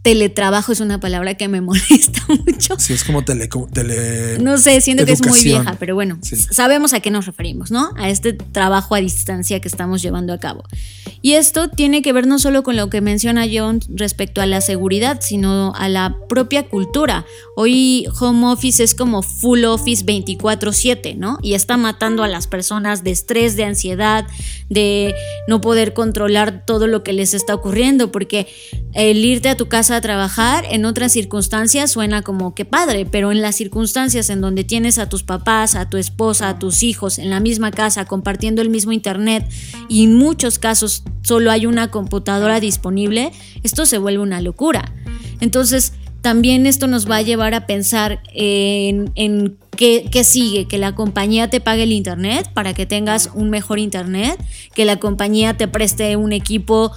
teletrabajo es una palabra que me [laughs] molesta mucho. Sí, es como tele... no sé, siento que es muy vieja, pero bueno, sabemos a qué nos referimos, ¿no? A este trabajo a distancia que estamos llevando a cabo. Y esto tiene que ver no solo con lo que menciona John respecto a la seguridad, sino a la propia cultura. Hoy home office es como full office 24/7, ¿no? Y está matando a las personas de estrés, de ansiedad, de no poder controlar todo lo que les está ocurriendo, porque el irte a tu casa a trabajar en otras circunstancias suena como que padre, pero en las circunstancias en donde tienes a tus papás, a tu esposa, a tus hijos en la misma casa compartiendo el mismo internet y en muchos casos solo hay una computadora disponible, esto se vuelve una locura. Entonces, también esto nos va a llevar a pensar en, en ¿Qué, sigue? Que la compañía te pague el internet para que tengas un mejor internet, que la compañía te preste un equipo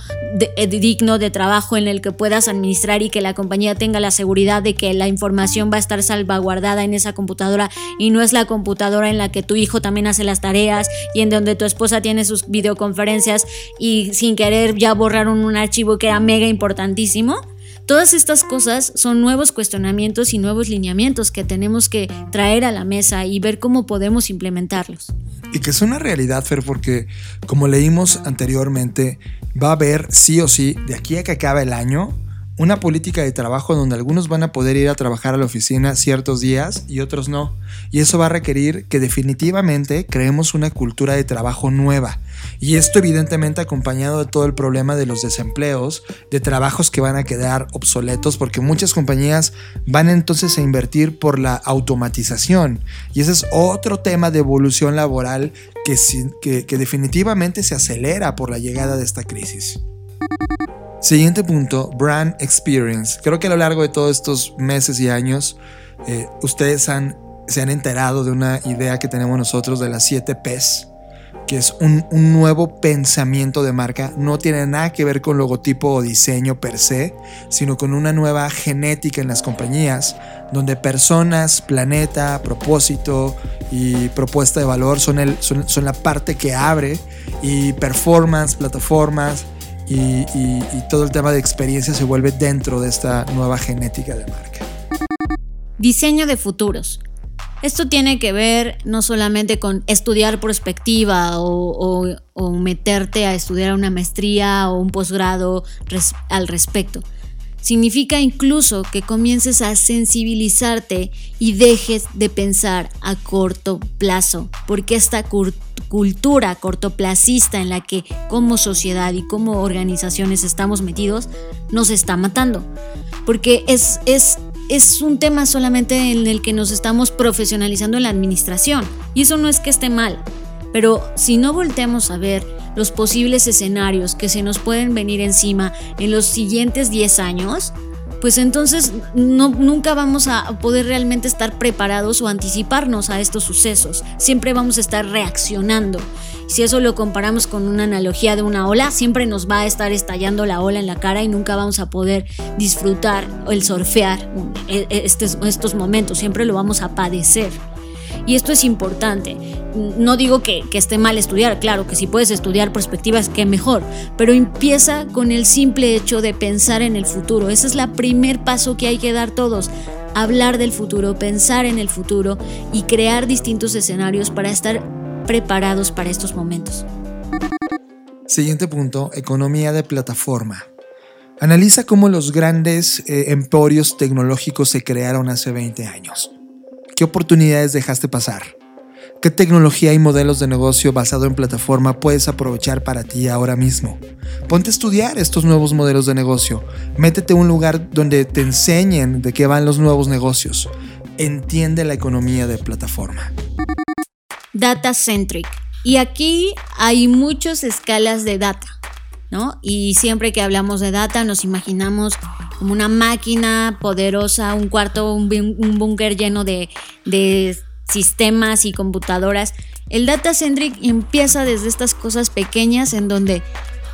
eh, digno de trabajo en el que puedas administrar y que la compañía tenga la seguridad de que la información va a estar salvaguardada en esa computadora y no es la computadora en la que tu hijo también hace las tareas y en donde tu esposa tiene sus videoconferencias y sin querer ya borraron un archivo que era mega importantísimo. Todas estas cosas son nuevos cuestionamientos y nuevos lineamientos que tenemos que traer a la mesa y ver cómo podemos implementarlos. Y que es una realidad, Fer, porque como leímos anteriormente, va a haber sí o sí, de aquí a que acabe el año, una política de trabajo donde algunos van a poder ir a trabajar a la oficina ciertos días y otros no. Y eso va a requerir que definitivamente creemos una cultura de trabajo nueva. Y esto evidentemente acompañado de todo el problema de los desempleos, de trabajos que van a quedar obsoletos, porque muchas compañías van entonces a invertir por la automatización. Y ese es otro tema de evolución laboral que, definitivamente se acelera por la llegada de esta crisis. Siguiente punto, brand experience. Creo que a lo largo de todos estos meses y años, eh, ustedes han, se han enterado de una idea que tenemos nosotros de las 7 Ps. que es un, un, nuevo pensamiento de marca. No tiene nada que ver con logotipo o diseño per se, sino con una nueva genética en las compañías, donde personas, planeta, propósito y propuesta de valor son, el, son, son la parte que abre y performance, plataformas y, todo el tema de experiencia se vuelve dentro de esta nueva genética de marca. Diseño de futuros. Esto tiene que ver no solamente con estudiar perspectiva o, meterte a estudiar una maestría o un posgrado al respecto. Significa incluso que comiences a sensibilizarte y dejes de pensar a corto plazo, porque esta cultura cortoplacista en la que como sociedad y como organizaciones estamos metidos nos está matando. Porque es, es es un tema solamente en el que nos estamos profesionalizando en la administración. Y eso no es que esté mal. Pero si no volteamos a ver los posibles escenarios que se nos pueden venir encima en los siguientes 10 años, pues entonces nunca vamos a poder realmente estar preparados o anticiparnos a estos sucesos. Siempre vamos a estar reaccionando. Si eso lo comparamos con una analogía de una ola, siempre nos va a estar estallando la ola en la cara y nunca vamos a poder disfrutar o el surfear estos, estos momentos, siempre lo vamos a padecer. Y esto es importante. No digo que, esté mal estudiar, claro que si puedes estudiar perspectivas, que mejor, pero empieza con el simple hecho de pensar en el futuro. Ese es el primer paso que hay que dar todos. Hablar del futuro, pensar en el futuro y crear distintos escenarios para estar preparados para estos momentos. Siguiente punto, economía de plataforma. Analiza cómo los grandes eh, emporios tecnológicos se crearon hace 20 años. ¿Qué oportunidades dejaste pasar? ¿Qué tecnología y modelos de negocio basado en plataforma puedes aprovechar para ti ahora mismo? Ponte a estudiar estos nuevos modelos de negocio. Métete a un lugar donde te enseñen de qué van los nuevos negocios. Entiende la economía de plataforma. Data centric. Y aquí hay muchas escalas de data, ¿no? Y siempre que hablamos de data nos imaginamos como una máquina poderosa, un cuarto, un, búnker lleno de, de sistemas y computadoras. El data centric empieza desde estas cosas pequeñas en donde,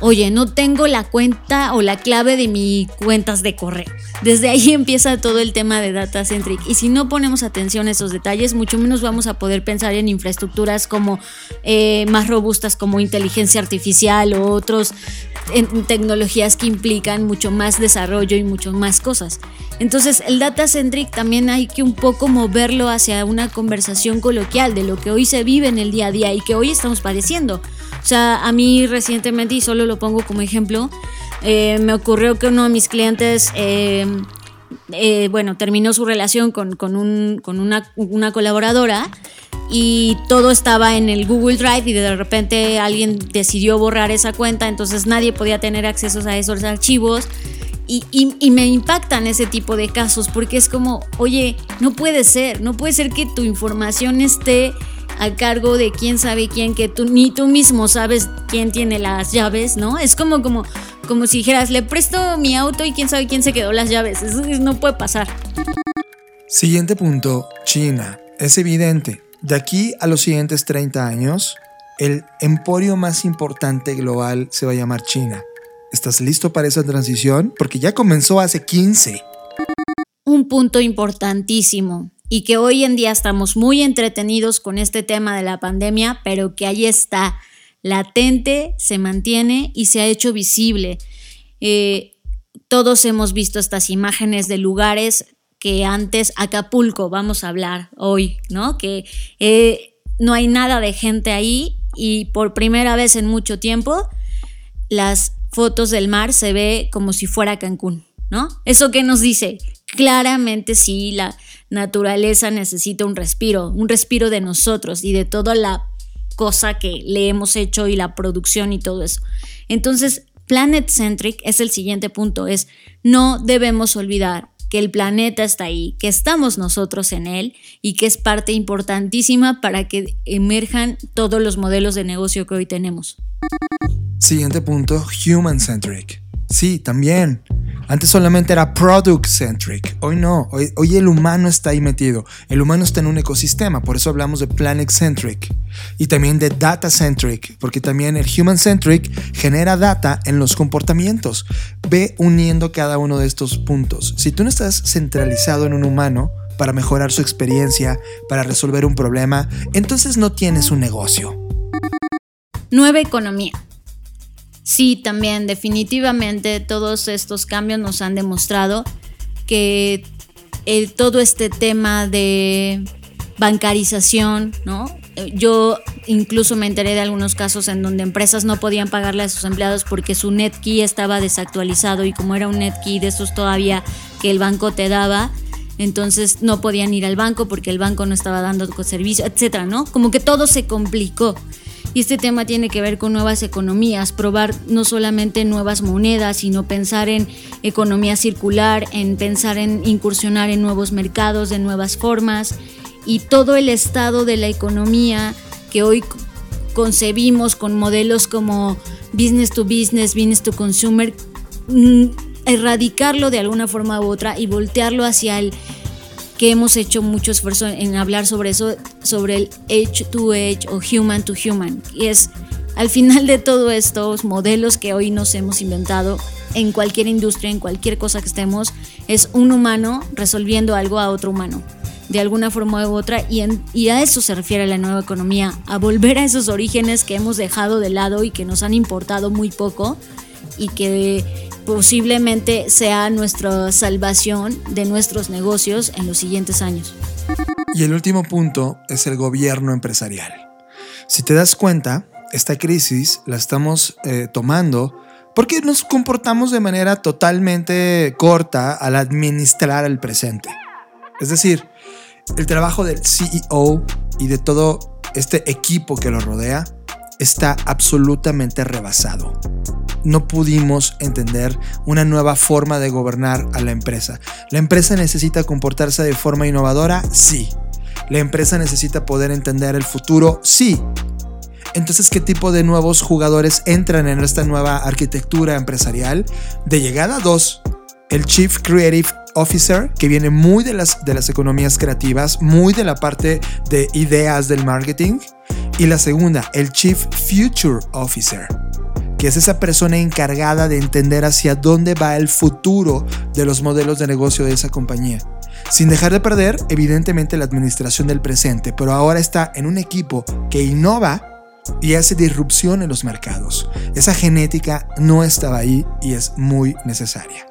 oye, no tengo la cuenta o la clave de mis cuentas de correo. Desde ahí [laughs] empieza todo el tema de data centric. Y si no ponemos atención a esos detalles, mucho menos vamos a poder pensar en infraestructuras como eh, más robustas como inteligencia artificial o otros tecnologías que implican mucho más desarrollo y mucho más cosas. Entonces el data centric también hay que un poco moverlo hacia una conversación coloquial de lo que hoy se vive en el día a día y que hoy estamos padeciendo. O sea, a mí recientemente, y solo lo pongo como ejemplo, eh, me ocurrió que uno de mis clientes... Eh, eh, bueno, terminó su relación con, con, un, con una, colaboradora y todo estaba en el Google Drive y de repente alguien decidió borrar esa cuenta, entonces nadie podía tener acceso a esos archivos. Y, y, me impactan ese tipo de casos porque es como, oye, no puede ser, no puede ser que tu información esté a cargo de quién sabe quién, que tú ni tú mismo sabes quién tiene las llaves, ¿no? Es como, como, como si dijeras, le presto mi auto y quién sabe quién se quedó las llaves. Eso no puede pasar. Siguiente punto, China. Es evidente, de aquí a los siguientes 30 años, el emporio más importante global se va a llamar China. ¿Estás listo para esa transición? Porque ya comenzó hace 15. Un punto importantísimo y que hoy en día estamos muy entretenidos con este tema de la pandemia, pero que ahí está, latente, se mantiene y se ha hecho visible. Eh, todos hemos visto estas imágenes de lugares que antes Acapulco, vamos a hablar hoy, ¿no? Que eh, no hay nada de gente ahí y por primera vez en mucho tiempo las fotos del mar se ve como si fuera Cancún, ¿no? ¿Eso qué nos dice? Claramente sí, la naturaleza necesita un respiro, un respiro de nosotros y de toda la cosa que le hemos hecho y la producción y todo eso. Entonces, Planet Centric es el siguiente punto, es no debemos olvidar que el planeta está ahí, que estamos nosotros en él y que es parte importantísima para que emerjan todos los modelos de negocio que hoy tenemos. Siguiente punto, Human Centric. Sí, también. Antes solamente era product centric. Hoy no. Hoy, el humano está ahí metido. El humano está en un ecosistema. Por eso hablamos de planet centric. Y también de data centric. Porque también el human centric genera data en los comportamientos. Ve uniendo cada uno de estos puntos. Si tú no estás centralizado en un humano para mejorar su experiencia, para resolver un problema, entonces no tienes un negocio. Nueva economía. Sí, también definitivamente todos estos cambios nos han demostrado que todo este tema de bancarización, ¿no? Yo incluso me enteré de algunos casos en donde empresas no podían pagarle a sus empleados porque su NetKey estaba desactualizado y como era un NetKey de esos todavía que el banco te daba, entonces no podían ir al banco porque el banco no estaba dando servicio, etcétera, ¿no? Como que todo se complicó. Y este tema tiene que ver con nuevas economías, probar no solamente nuevas monedas, sino pensar en economía circular, en pensar en incursionar en nuevos mercados, de nuevas formas. Y todo el estado de la economía que hoy concebimos con modelos como business to business, business to consumer, mm, erradicarlo de alguna forma u otra y voltearlo hacia el que hemos hecho mucho esfuerzo en hablar sobre eso, sobre el edge to edge o human to human. Y es al final de todos estos modelos que hoy nos hemos inventado en cualquier industria, en cualquier cosa que estemos, es un humano resolviendo algo a otro humano, de alguna forma u otra, y, y a eso se refiere la nueva economía, a volver a esos orígenes que hemos dejado de lado y que nos han importado muy poco y que posiblemente sea nuestra salvación de nuestros negocios en los siguientes años. Y el último punto es el gobierno empresarial. Si te das cuenta, esta crisis la estamos eh, tomando porque nos comportamos de manera totalmente corta al administrar el presente. Es decir, el trabajo del CEO y de todo este equipo que lo rodea está absolutamente rebasado no pudimos entender una nueva forma de gobernar a la empresa. ¿La empresa necesita comportarse de forma innovadora? Sí. ¿La empresa necesita poder entender el futuro? Sí. Entonces, ¿qué tipo de nuevos jugadores entran en esta nueva arquitectura empresarial? De llegada dos, el Chief Creative Officer, que viene muy de las, de las economías creativas, muy de la parte de ideas del marketing. Y la segunda, el Chief Future Officer, que es esa persona encargada de entender hacia dónde va el futuro de los modelos de negocio de esa compañía. Sin dejar de perder, evidentemente, la administración del presente, pero ahora está en un equipo que innova y hace disrupción en los mercados. Esa genética no estaba ahí y es muy necesaria.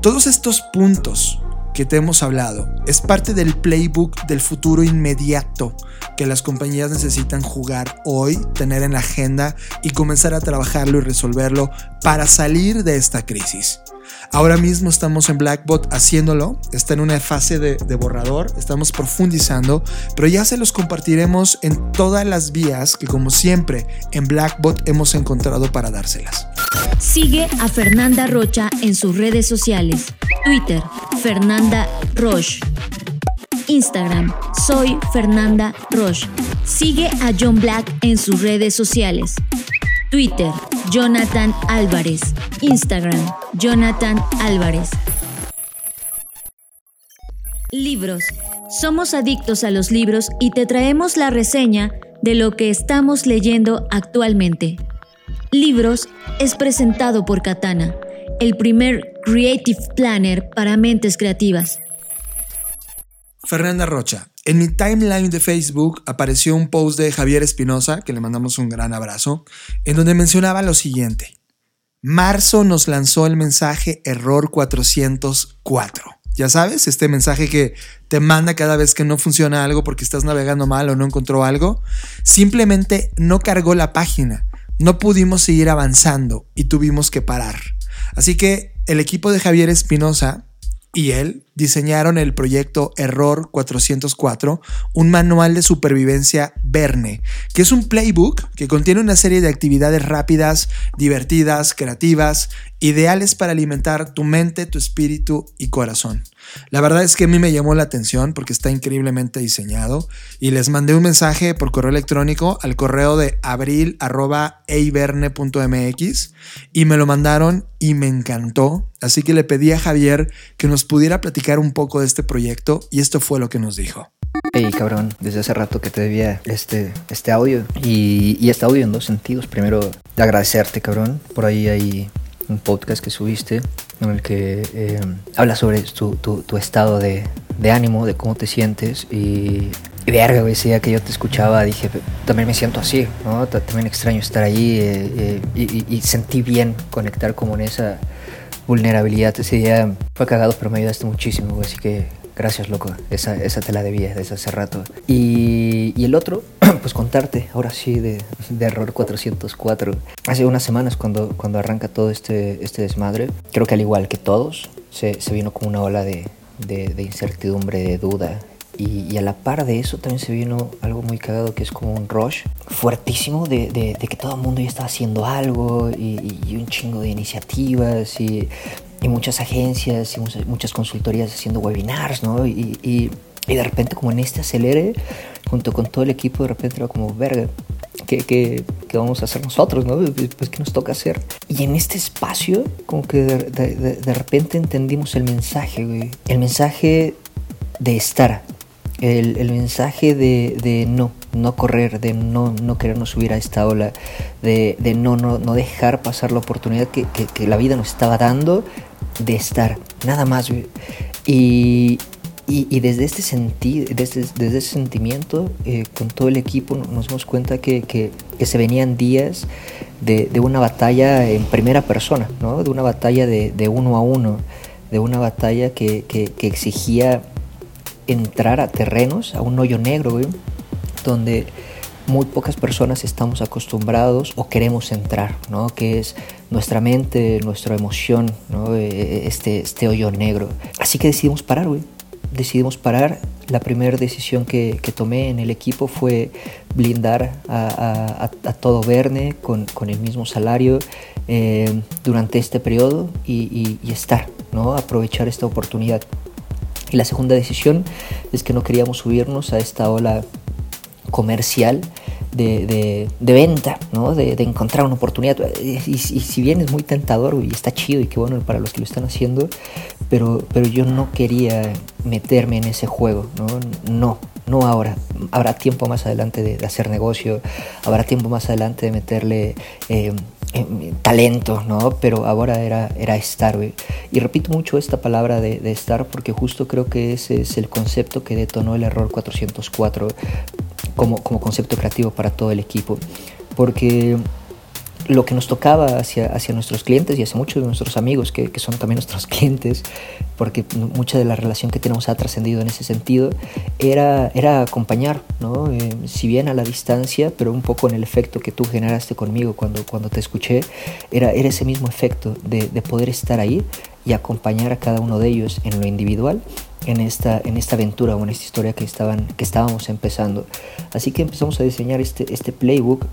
Todos estos puntos que te hemos hablado es parte del playbook del futuro inmediato que las compañías necesitan jugar hoy, tener en la agenda y comenzar a trabajarlo y resolverlo para salir de esta crisis. Ahora mismo estamos en Blackbot haciéndolo, está en una fase de, borrador, estamos profundizando, pero ya se los compartiremos en todas las vías que como siempre en Blackbot hemos encontrado para dárselas. Sigue a Fernanda Rocha en sus redes sociales, Twitter, Fernanda Roche. Instagram, soy Fernanda Roche. Sigue a John Black en sus redes sociales. Twitter, Jonathan Álvarez. Instagram, Jonathan Álvarez. Libros. Somos adictos a los libros y te traemos la reseña de lo que estamos leyendo actualmente. Libros es presentado por Katana, el primer Creative Planner para mentes creativas. Fernanda Rocha, en mi timeline de Facebook apareció un post de Javier Espinosa, que le mandamos un gran abrazo, en donde mencionaba lo siguiente. Marzo nos lanzó el mensaje error 404. Ya sabes, este mensaje que te manda cada vez que no funciona algo porque estás navegando mal o no encontró algo. Simplemente no cargó la página. No pudimos seguir avanzando y tuvimos que parar. Así que el equipo de Javier Espinosa y él diseñaron el proyecto Error 404, un manual de supervivencia Verne, que es un playbook que contiene una serie de actividades rápidas, divertidas, creativas, ideales para alimentar tu mente, tu espíritu y corazón. La verdad es que a mí me llamó la atención porque está increíblemente diseñado y les mandé un mensaje por correo electrónico al correo de abril.eiberne.mx y me lo mandaron y me encantó. Así que le pedí a Javier que nos pudiera platicar un poco de este proyecto y esto fue lo que nos dijo. Hey cabrón, desde hace rato que te debía este, este audio y, y este audio en dos sentidos. Primero, de agradecerte cabrón, por ahí hay un podcast que subiste en el que eh, habla sobre tu, tu, estado de, de, ánimo, de cómo te sientes y, y verga, ese día que yo te escuchaba dije, también me siento así, ¿no? También extraño estar ahí eh, eh, y, sentí bien conectar como en esa vulnerabilidad. Ese día fue cagado, pero me ayudaste muchísimo, así que Gracias, loco. Esa, esa te la debía desde hace rato. Y, y el otro, [clears throat] pues contarte, ahora sí, de, Error 404. Hace unas semanas, cuando, cuando arranca todo este, este desmadre, creo que al igual que todos, se, se vino como una ola de, de, incertidumbre, de duda. Y, a la par de eso también se vino algo muy cagado que es como un rush fuertísimo de, de, que todo el mundo ya está haciendo algo y, y, un chingo de iniciativas y y muchas agencias y muchas consultorías haciendo webinars, ¿no? Y, y, y, de repente como en este acelere, junto con todo el equipo, de repente era como, verga, ¿qué, qué, qué vamos a hacer nosotros, no? Pues, ¿qué nos toca hacer? Y en este espacio, como que de, de, de repente entendimos el mensaje, güey. El mensaje de estar, el, el mensaje de, de, no, no correr, de no, no querernos subir a esta ola, de, de no, no, no, dejar pasar la oportunidad que, que, que, la vida nos estaba dando de estar, nada más. Y, y, desde, este senti desde, desde ese sentimiento, eh, con todo el equipo, nos dimos cuenta que, que, que se venían días de, de, una batalla en primera persona, ¿no? de una batalla de, de uno a uno, de una batalla que, que, que exigía entrar a terrenos, a un hoyo negro, güey, donde muy pocas personas estamos acostumbrados o queremos entrar, ¿no? Que es nuestra mente, nuestra emoción, ¿no? Este, este hoyo negro. Así que decidimos parar, güey. Decidimos parar. La primera decisión que, que, tomé en el equipo fue blindar a, a, todo Verne con, con, el mismo salario eh, durante este periodo y, y estar, ¿no? Aprovechar esta oportunidad. Y la segunda decisión es que no queríamos subirnos a esta ola comercial de, de, de venta, ¿no? de, de, encontrar una oportunidad. Y, y, si bien es muy tentador y está chido y qué bueno para los que lo están haciendo, pero, pero yo no quería meterme en ese juego, no, no, no ahora. Habrá tiempo más adelante de, de hacer negocio, habrá tiempo más adelante de meterle eh, eh, talento, ¿no? Pero ahora era, era estar. Y repito mucho esta palabra de, de, estar porque justo creo que ese es el concepto que detonó el error 404 como, como concepto creativo para todo el equipo. Porque lo que nos tocaba hacia, hacia nuestros clientes y hacia muchos de nuestros amigos, que, que son también nuestros [laughs] clientes, porque mucha de la relación que tenemos ha trascendido en ese sentido, era, era acompañar, ¿no? Eh, si bien a la distancia, pero un poco en el efecto que tú generaste conmigo cuando, cuando te escuché, era, era ese mismo efecto de, de poder estar ahí y acompañar a cada uno de ellos en lo individual en esta, en esta aventura o en esta historia que, estaban, que estábamos empezando. Así que empezamos a diseñar este, este playbook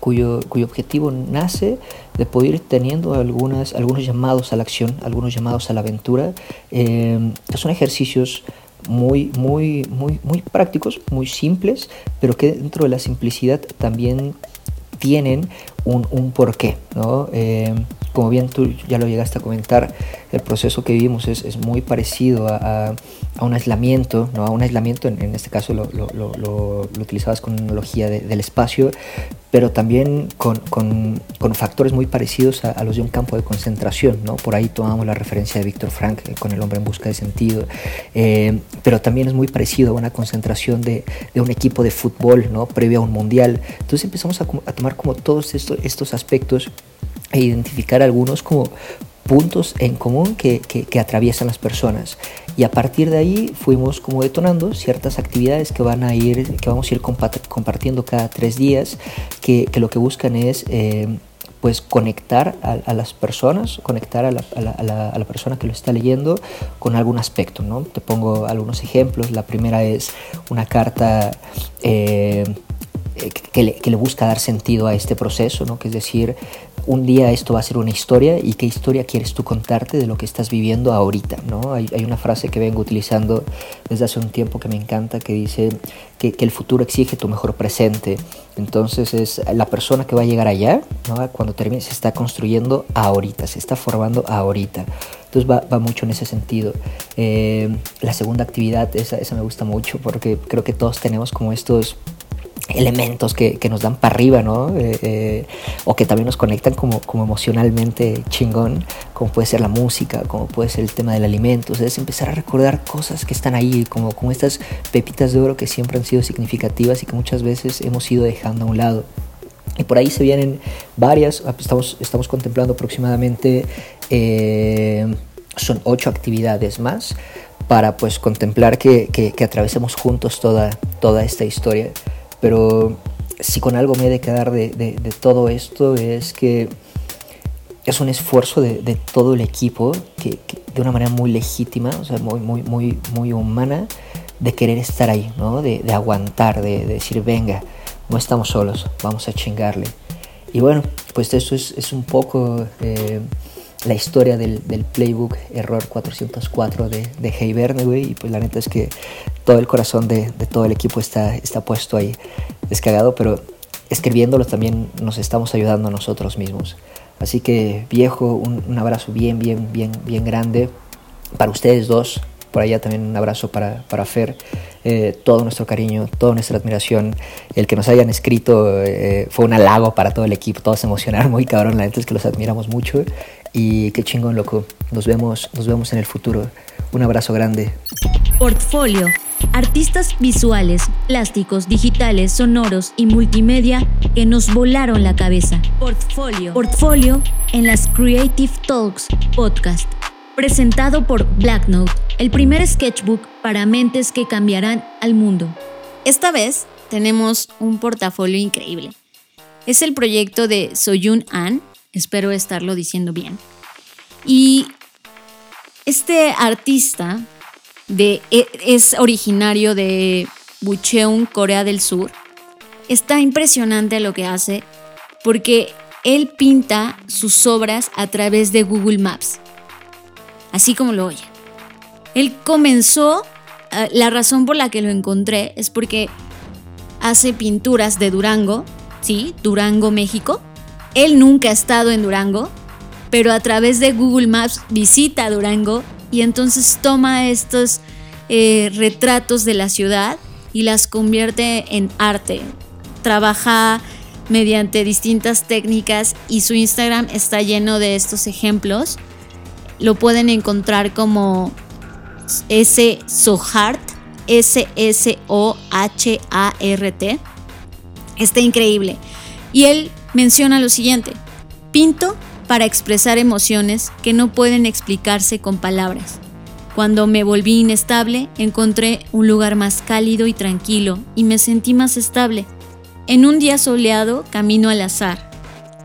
cuyo, cuyo objetivo nace de poder ir teniendo algunas, algunos llamados a la acción, algunos llamados a la aventura, eh, son ejercicios muy, muy, muy, muy prácticos, muy simples, pero que dentro de la simplicidad también tienen un, un porqué, ¿no? Eh, como bien tú ya lo llegaste a comentar, el proceso que vivimos es, es muy parecido a, a, a, un aislamiento, ¿no? a un aislamiento, en, en este caso lo, lo, lo, lo, utilizabas con analogía de, del espacio, pero también con, con, con factores muy parecidos a, a, los de un campo de concentración. ¿no? Por ahí tomamos la referencia de Víctor Frank eh, con El hombre en busca de sentido, eh, pero también es muy parecido a una concentración de, de, un equipo de fútbol ¿no? previo a un mundial. Entonces empezamos a, a tomar como todos estos, estos aspectos e identificar algunos como puntos en común que, atraviesan las personas. Y a partir de ahí fuimos como detonando ciertas actividades que van a ir que vamos a ir compartiendo cada tres días que, lo que buscan es eh, pues conectar a, las personas conectar a la, persona que lo está leyendo con algún aspecto no te pongo algunos ejemplos. La primera es una carta eh, que le, que le, busca dar sentido a este proceso, ¿no? que es decir, un día esto va a ser una historia y qué historia quieres tú contarte de lo que estás viviendo ahorita, ¿no? Hay, una frase que vengo utilizando desde hace un tiempo que me encanta que dice que, que, el futuro exige tu mejor presente. Entonces es la persona que va a llegar allá, ¿no? cuando termine, se está construyendo ahorita, se está formando ahorita. Entonces va, va mucho en ese sentido. Eh, la segunda actividad, esa, esa me gusta mucho porque creo que todos tenemos como estos elementos que, que, nos dan para arriba, ¿no? Eh, eh, o que también nos conectan como, como emocionalmente chingón, como puede ser la música, como puede ser el tema del alimento. O sea, es empezar a recordar cosas que están ahí, como, como estas pepitas de oro que siempre han sido significativas y que muchas veces hemos ido dejando a un lado. Y por ahí se vienen varias, estamos, estamos contemplando aproximadamente, eh, son ocho actividades más para pues contemplar que, que, que atravesemos juntos toda, toda esta historia. Pero si con algo me he de quedar de, de, de todo esto es que es un esfuerzo de, de todo el equipo que, que, de una manera muy legítima, o sea, muy, muy, muy, muy humana, de querer estar ahí, ¿no? de, de aguantar, de, decir, venga, no estamos solos, vamos a chingarle. Y bueno, pues esto es, es un poco eh, la historia del, del, playbook Error 404 de, de Hey Verne, güey. Y pues la neta es que todo el corazón de, de, todo el equipo está, está puesto ahí descargado, pero escribiéndolo también nos estamos ayudando a nosotros mismos. Así que viejo, un, un abrazo bien, bien, bien, bien grande para ustedes dos. Por allá también un abrazo para, para Fer. Eh, todo nuestro cariño, toda nuestra admiración. El que nos hayan escrito eh, fue un halago para todo el equipo. Todos se emocionaron muy cabrón. La neta es que los admiramos mucho. Y qué chingón, loco. Nos vemos, nos vemos en el futuro. Un abrazo grande. Portfolio. Artistas visuales, plásticos, digitales, sonoros y multimedia que nos volaron la cabeza. Portfolio. Portfolio en las Creative Talks Podcast. Presentado por Blacknote, el primer sketchbook para mentes que cambiarán al mundo. Esta vez tenemos un portafolio increíble. Es el proyecto de Soyun An, espero estarlo diciendo bien. Y este artista de, es originario de Bucheon, Corea del Sur. Está impresionante lo que hace porque él pinta sus obras a través de Google Maps, así como lo oye. Él comenzó, uh, la razón por la que lo encontré es porque hace pinturas de Durango, sí, Durango, México. Él nunca ha estado en Durango, pero a través de Google Maps visita Durango y entonces toma estos eh, retratos de la ciudad y las convierte en arte. Trabaja mediante distintas técnicas y su Instagram está lleno de estos ejemplos. Lo pueden encontrar como S Sohart, S-S-O-H-A-R-T. Está increíble. Y él menciona lo siguiente, pinto para expresar emociones que no pueden explicarse con palabras. Cuando me volví inestable, encontré un lugar más cálido y tranquilo y me sentí más estable. En un día soleado camino al azar.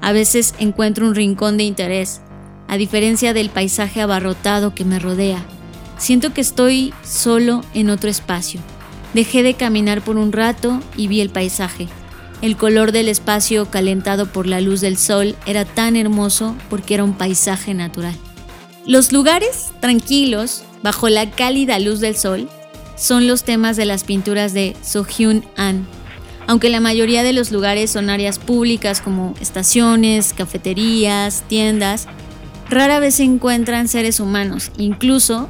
A veces encuentro un rincón de interés, a diferencia del paisaje abarrotado que me rodea. Siento que estoy solo en otro espacio. Dejé de caminar por un rato y vi el paisaje. El color del espacio calentado por la luz del sol era tan hermoso porque era un paisaje natural. Los lugares tranquilos, bajo la cálida luz del sol, son los temas de las pinturas de Sohyun An. Aunque la mayoría de los lugares son áreas públicas como estaciones, cafeterías, tiendas, rara vez se encuentran seres humanos. Incluso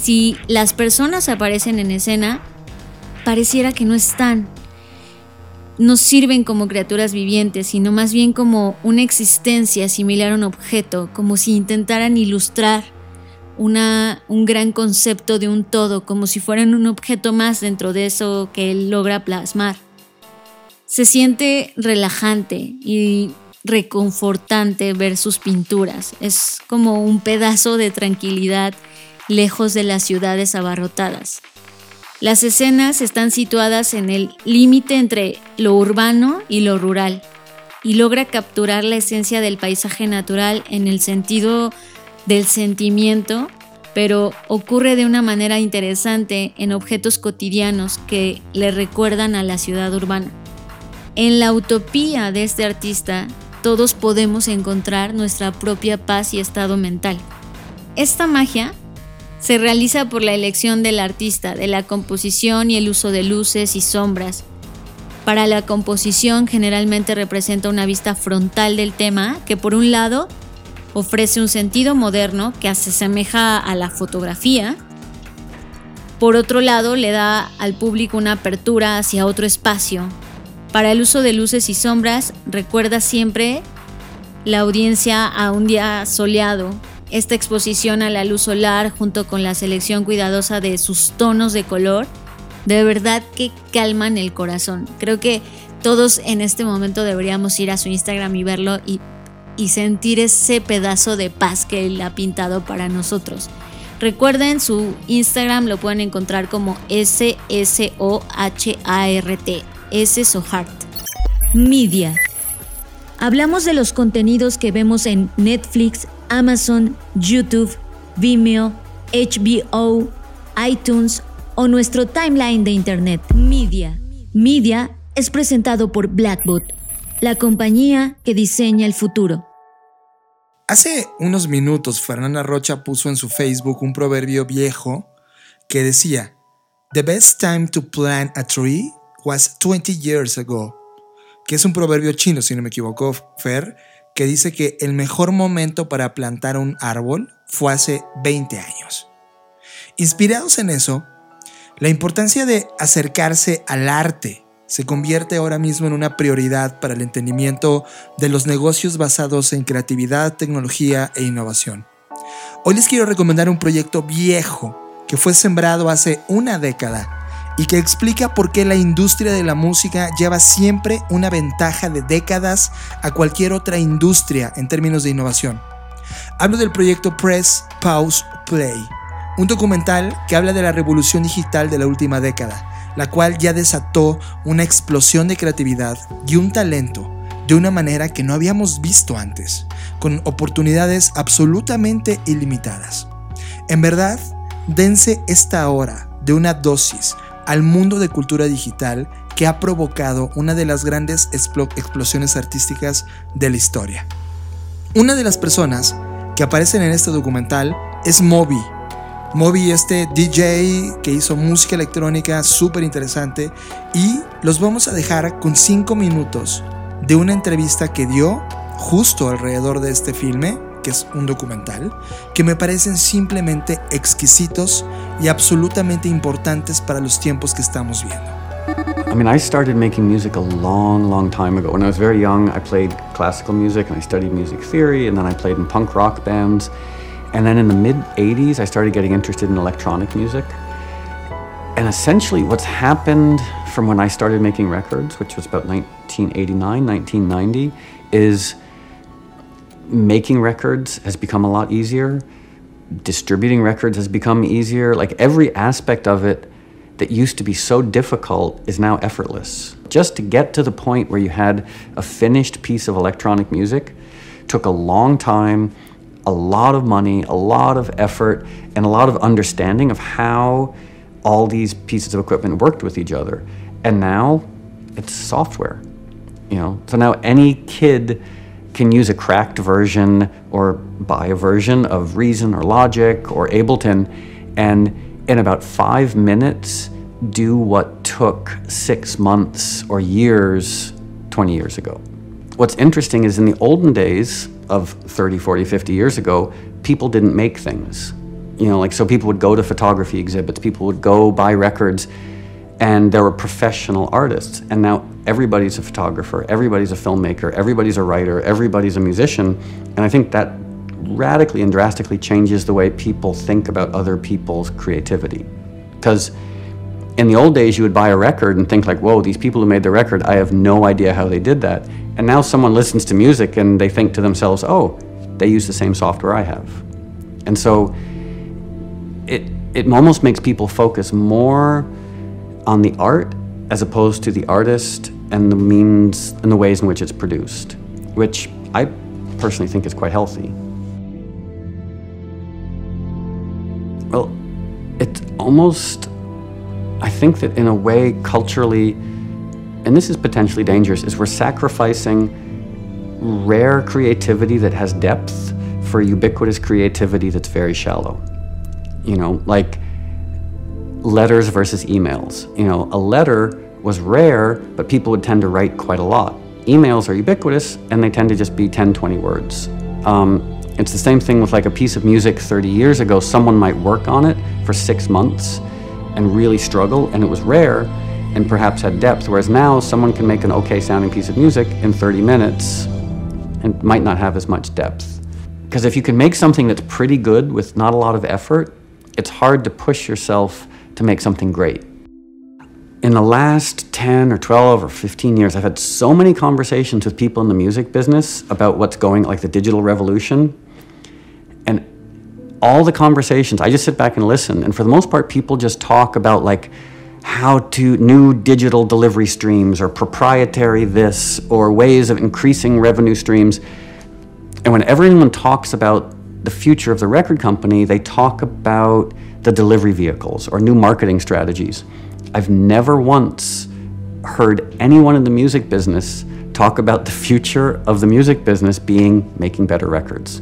si las personas aparecen en escena, pareciera que no están, no sirven como criaturas vivientes, sino más bien como una existencia similar a un objeto, como si intentaran ilustrar una, un gran concepto de un todo, como si fueran un objeto más dentro de eso que él logra plasmar. Se siente relajante y reconfortante ver sus pinturas. Es como un pedazo de tranquilidad lejos de las ciudades abarrotadas. Las escenas están situadas en el límite entre lo urbano y lo rural y logra capturar la esencia del paisaje natural en el sentido del sentimiento, pero ocurre de una manera interesante en objetos cotidianos que le recuerdan a la ciudad urbana. En la utopía de este artista, todos podemos encontrar nuestra propia paz y estado mental. Esta magia se realiza por la elección del artista, de la composición y el uso de luces y sombras. Para la composición generalmente representa una vista frontal del tema que por un lado ofrece un sentido moderno que se asemeja a la fotografía, por otro lado le da al público una apertura hacia otro espacio. Para el uso de luces y sombras recuerda siempre la audiencia a un día soleado, esta exposición a la luz solar junto con la selección cuidadosa de sus tonos de color, de verdad que calman el corazón. Creo que todos en este momento deberíamos ir a su Instagram y verlo y, sentir ese pedazo de paz que él ha pintado para nosotros. Recuerden, su Instagram lo pueden encontrar como S-S-O-H-A-R-T, S Sohart. Media. Hablamos de los contenidos que vemos en Netflix, Amazon, YouTube, Vimeo, HBO, iTunes o nuestro timeline de Internet. Media. Media es presentado por Blackbot, la compañía que diseña el futuro. Hace unos minutos Fernanda Rocha puso en su Facebook un proverbio viejo que decía, The best time to plant a tree was 20 years ago, que es un proverbio chino, si no me equivoco, Fer, que dice que el mejor momento para plantar un árbol fue hace 20 años. Inspirados en eso, la importancia de acercarse al arte se convierte ahora mismo en una prioridad para el entendimiento de los negocios basados en creatividad, tecnología e innovación. Hoy les quiero recomendar un proyecto viejo que fue sembrado hace una década y que explica por qué la industria de la música lleva siempre una ventaja de décadas a cualquier otra industria en términos de innovación. Hablo del proyecto Press, Pause, Play, un documental que habla de la revolución digital de la última década la cual ya desató una explosión de creatividad y un talento de una manera que no habíamos visto antes, con oportunidades absolutamente ilimitadas. En verdad, dense esta hora de una dosis al mundo de cultura digital que ha provocado una de las grandes explosiones artísticas de la historia. Una de las personas que aparecen en este documental es Moby, Moby, este DJ que hizo música electrónica súper interesante. Y los vamos a dejar con 5 minutos de una entrevista que dio justo alrededor de este filme, que es un documental, que me parecen simplemente exquisitos y absolutamente importantes para los tiempos que estamos viendo. I mean, I started making music a long, long time ago. When I was very young, I played classical music and I studied music theory, and then I played in punk rock bands. And then in the mid 80s, I started getting interested in electronic music. And essentially, what's happened from when I started making records, which was about 1989, 1990, is making records has become a lot easier. Distributing records has become easier. Like every aspect of it that used to be so difficult is now effortless. Just to get to the point where you had a finished piece of electronic music took a long time a lot of money, a lot of effort, and a lot of understanding of how all these pieces of equipment worked with each other. And now it's software. You know, so now any kid can use a cracked version or buy a version of Reason or Logic or Ableton and in about five minutes do what took six months or years 20 years ago. What's interesting is in the olden days, of 30, 40, 50 years ago, people didn't make things. You know, like so people would go to photography exhibits, people would go buy records, and there were professional artists. And now everybody's a photographer, everybody's a filmmaker, everybody's a writer, everybody's a musician. And I think that radically and drastically changes the way people think about other people's creativity. Because in the old days, you would buy a record and think like, whoa, these people who made the record, I have no idea how they did that. And now someone listens to music and they think to themselves, oh, they use the same software I have. And so it, it almost makes people focus more on the art as opposed to the artist and the means and the ways in which it's produced, which I personally think is quite healthy. Well, it's almost I think that in a way, culturally, and this is potentially dangerous, is we're sacrificing rare creativity that has depth for ubiquitous creativity that's very shallow. You know, like letters versus emails. You know, a letter was rare, but people would tend to write quite a lot. Emails are ubiquitous and they tend to just be 10, 20 words. Um, it's the same thing with like a piece of music 30 years ago. Someone might work on it for six months and really struggle, and it was rare and perhaps had depth. Whereas now, someone can make an okay sounding piece of music in 30 minutes and might not have as much depth. Because if you can make something that's pretty good with not a lot of effort, it's hard to push yourself to make something great. In the last 10 or 12 or 15 years, I've had so many conversations with people in the music business about what's going, like the digital revolution. And all the conversations, I just sit back and listen. And for the most part, people just talk about like how to new digital delivery streams or proprietary this or ways of increasing revenue streams. And when everyone talks about the future of the record company, they talk about the delivery vehicles or new marketing strategies. I've never once heard anyone in the music business talk about the future of the music business being making better records.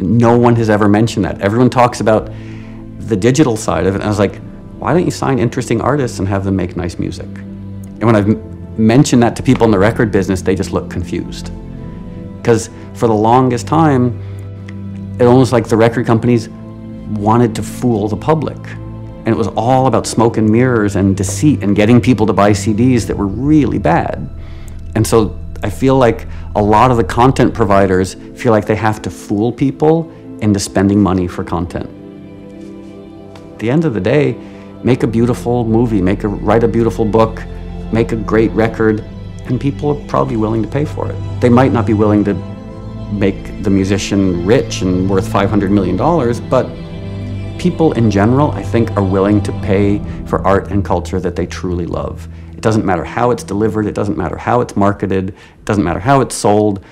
No one has ever mentioned that. Everyone talks about the digital side of it. And I was like, why don't you sign interesting artists and have them make nice music? And when I've mentioned that to people in the record business, they just look confused. Because for the longest time, it almost like the record companies wanted to fool the public. And it was all about smoke and mirrors and deceit and getting people to buy CDs that were really bad. And so I feel like a lot of the content providers feel like they have to fool people into spending money for content. At the end of the day, make a beautiful movie, make a write a beautiful book, make a great record, and people are probably willing to pay for it. They might not be willing to make the musician rich and worth $500 million, but people in general, I think, are willing to pay for art and culture that they truly love. It doesn't matter how it's delivered, it doesn't matter how it's marketed, it doesn't matter how it's sold.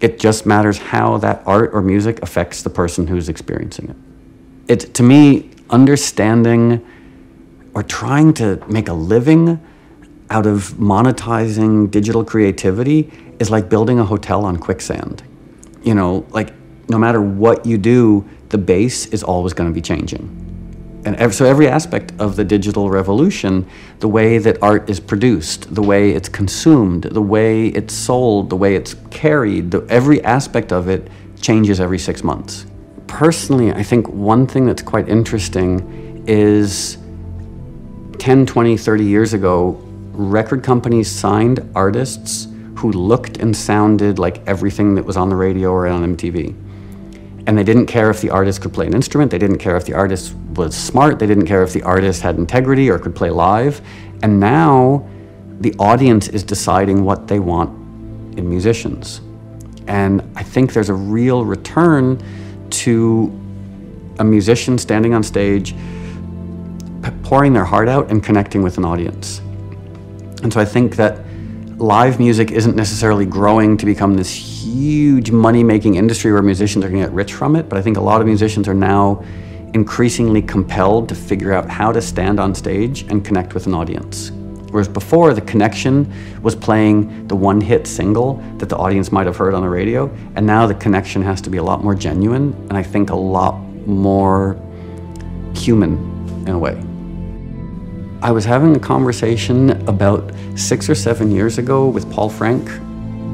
It just matters how that art or music affects the person who's experiencing it. It to me, understanding or trying to make a living out of monetizing digital creativity is like building a hotel on quicksand. You know, like no matter what you do, the base is always going to be changing. And so every aspect of the digital revolution, the way that art is produced, the way it's consumed, the way it's sold, the way it's carried, the, every aspect of it changes every six months. Personally, I think one thing that's quite interesting is 10, 20, 30 years ago, record companies signed artists who looked and sounded like everything that was on the radio or on MTV. And they didn't care if the artist could play an instrument, they didn't care if the artist was smart, they didn't care if the artist had integrity or could play live. And now the audience is deciding what they want in musicians. And I think there's a real return to a musician standing on stage, pouring their heart out and connecting with an audience. And so I think that live music isn't necessarily growing to become this huge money making industry where musicians are going to get rich from it, but I think a lot of musicians are now increasingly compelled to figure out how to stand on stage and connect with an audience. Whereas before, the connection was playing the one hit single that the audience might have heard on the radio, and now the connection has to be a lot more genuine and I think a lot more human in a way. I was having a conversation about six or seven years ago with Paul Frank,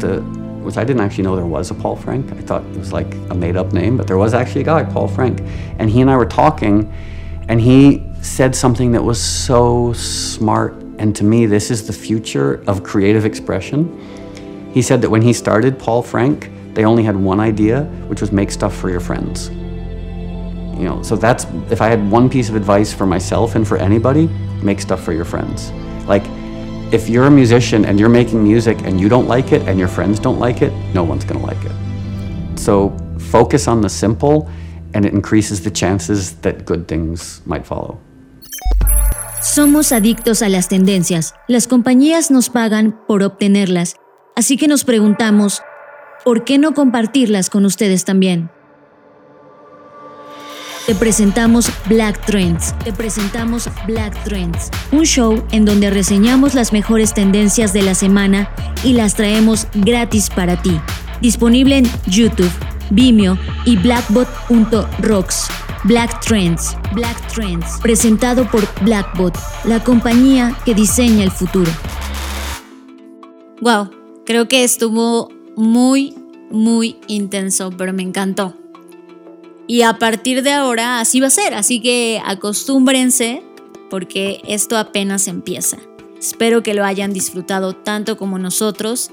the which I didn't actually know there was a Paul Frank. I thought it was like a made up name, but there was actually a guy, Paul Frank. And he and I were talking, and he said something that was so smart. And to me, this is the future of creative expression. He said that when he started Paul Frank, they only had one idea, which was make stuff for your friends. You know, so that's if I had one piece of advice for myself and for anybody, make stuff for your friends. Like if you're a musician and you're making music and you don't like it and your friends don't like it, no one's going to like it. So focus on the simple and it increases the chances that good things might follow. Somos adictos a las tendencias. Las compañías nos pagan por obtenerlas. Así que nos preguntamos, ¿por qué no compartirlas con ustedes también? Te presentamos Black Trends. Te presentamos Black Trends, un show en donde reseñamos las mejores tendencias de la semana y las traemos gratis para ti. Disponible en YouTube, Vimeo y blackbot.rocks. Black Trends, Black Trends, presentado por Blackbot, la compañía que diseña el futuro. Wow, creo que estuvo muy, muy intenso, pero me encantó. Y a partir de ahora así va a ser, así que acostúmbrense porque esto apenas empieza. Espero que lo hayan disfrutado tanto como nosotros.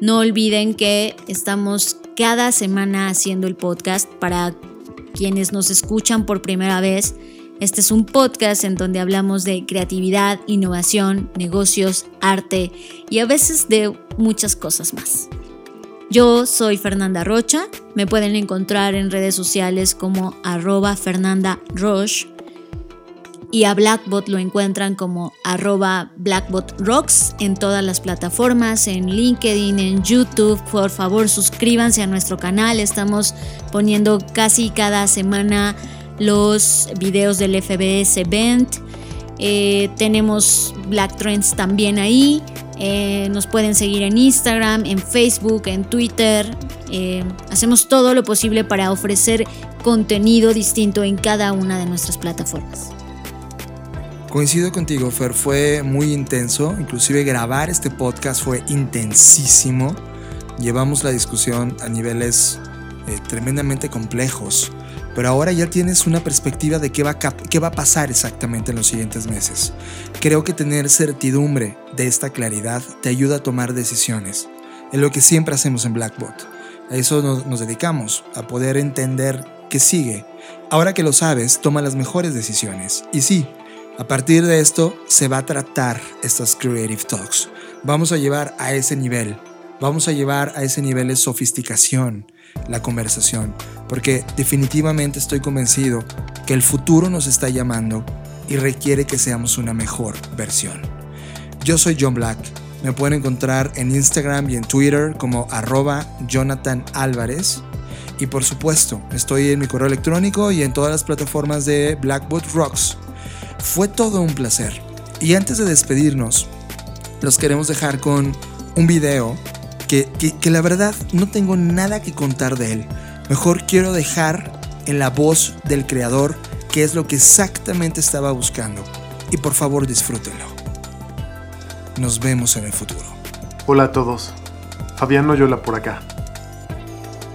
No olviden que estamos cada semana haciendo el podcast para quienes nos escuchan por primera vez. Este es un podcast en donde hablamos de creatividad, innovación, negocios, arte y a veces de muchas cosas más. Yo soy Fernanda Rocha, me pueden encontrar en redes sociales como arroba Fernanda Roche y a Blackbot lo encuentran como arroba Blackbot Rocks en todas las plataformas, en LinkedIn, en YouTube. Por favor, suscríbanse a nuestro canal. Estamos poniendo casi cada semana los videos del FBS Event. Eh, tenemos Black Trends también ahí. Eh, nos pueden seguir en Instagram, en Facebook, en Twitter. Eh, hacemos todo lo posible para ofrecer contenido distinto en cada una de nuestras plataformas. Coincido contigo, Fer, fue muy intenso, inclusive grabar este podcast fue intensísimo. Llevamos la discusión a niveles eh, tremendamente complejos, pero ahora ya tienes una perspectiva de qué va, qué va a pasar exactamente en los siguientes meses. Creo que tener certidumbre de esta claridad te ayuda a tomar decisiones, en lo que siempre hacemos en Blackbot. A eso nos, nos dedicamos, a poder entender qué sigue. Ahora que lo sabes, toma las mejores decisiones. Y sí, a partir de esto se va a tratar estas Creative Talks. Vamos a llevar a ese nivel, vamos a llevar a ese nivel de sofisticación la conversación, porque definitivamente estoy convencido que el futuro nos está llamando y requiere que seamos una mejor versión. Yo soy John Black, me pueden encontrar en Instagram y en Twitter como arroba Jonathan Álvarez. Y por supuesto, estoy en mi correo electrónico y en todas las plataformas de Blackboot Rocks fue todo un placer. Y antes de despedirnos, los queremos dejar con un video que, la verdad no tengo nada que contar de él. Mejor quiero dejar en la voz del creador qué es lo que exactamente estaba buscando. Y por favor disfrútenlo. Nos vemos en el futuro. Hola a todos. Fabián Noyola por acá.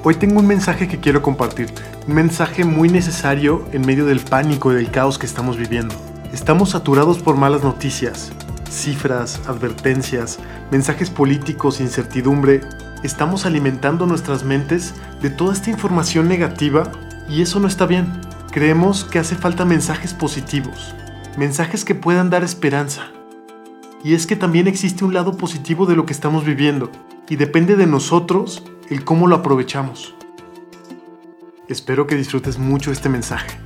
Hoy tengo un mensaje que quiero compartirte. Un mensaje muy necesario en medio del pánico y del caos que estamos viviendo. Estamos saturados por malas noticias, cifras, advertencias, mensajes políticos, incertidumbre. Estamos alimentando nuestras mentes de toda esta información negativa y eso no está bien. Creemos que hace falta mensajes positivos, mensajes que puedan dar esperanza. Y es que también existe un lado positivo de lo que estamos viviendo y depende de nosotros el cómo lo aprovechamos. Espero que disfrutes mucho este mensaje,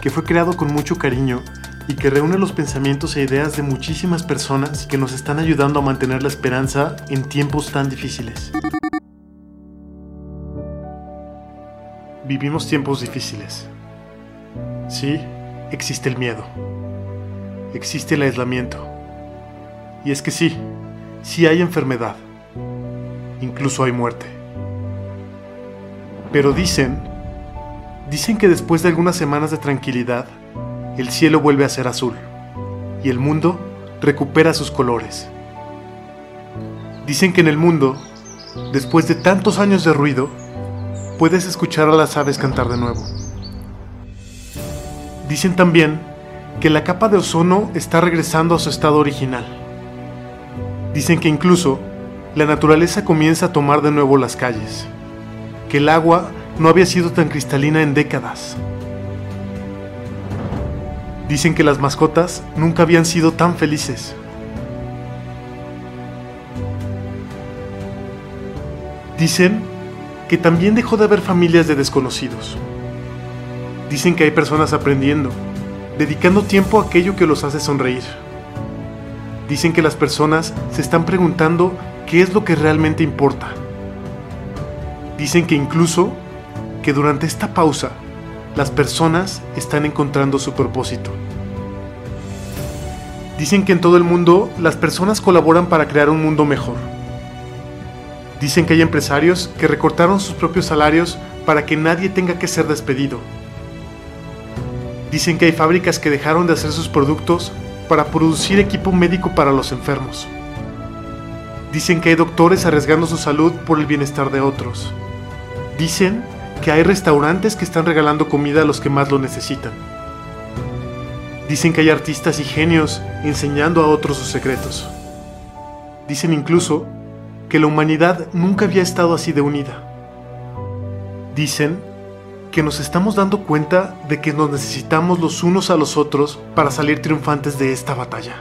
que fue creado con mucho cariño y que reúne los pensamientos e ideas de muchísimas personas que nos están ayudando a mantener la esperanza en tiempos tan difíciles. Vivimos tiempos difíciles. Sí, existe el miedo. Existe el aislamiento. Y es que sí, sí hay enfermedad. Incluso hay muerte. Pero dicen, dicen que después de algunas semanas de tranquilidad, el cielo vuelve a ser azul y el mundo recupera sus colores. Dicen que en el mundo, después de tantos años de ruido, puedes escuchar a las aves cantar de nuevo. Dicen también que la capa de ozono está regresando a su estado original. Dicen que incluso la naturaleza comienza a tomar de nuevo las calles, que el agua no había sido tan cristalina en décadas Dicen que las mascotas nunca habían sido tan felices. Dicen que también dejó de haber familias de desconocidos. Dicen que hay personas aprendiendo, dedicando tiempo a aquello que los hace sonreír. Dicen que las personas se están preguntando qué es lo que realmente importa. Dicen que incluso que durante esta pausa las personas están encontrando su propósito. Dicen que en todo el mundo las personas colaboran para crear un mundo mejor. Dicen que hay empresarios que recortaron sus propios salarios para que nadie tenga que ser despedido. Dicen que hay fábricas que dejaron de hacer sus productos para producir equipo médico para los enfermos. Dicen que hay doctores arriesgando su salud por el bienestar de otros. Dicen que hay restaurantes que están regalando comida a los que más lo necesitan. Dicen que hay artistas y genios enseñando a otros sus secretos. Dicen incluso que la humanidad nunca había estado así de unida. Dicen que nos estamos dando cuenta de que nos necesitamos los unos a los otros para salir triunfantes de esta batalla.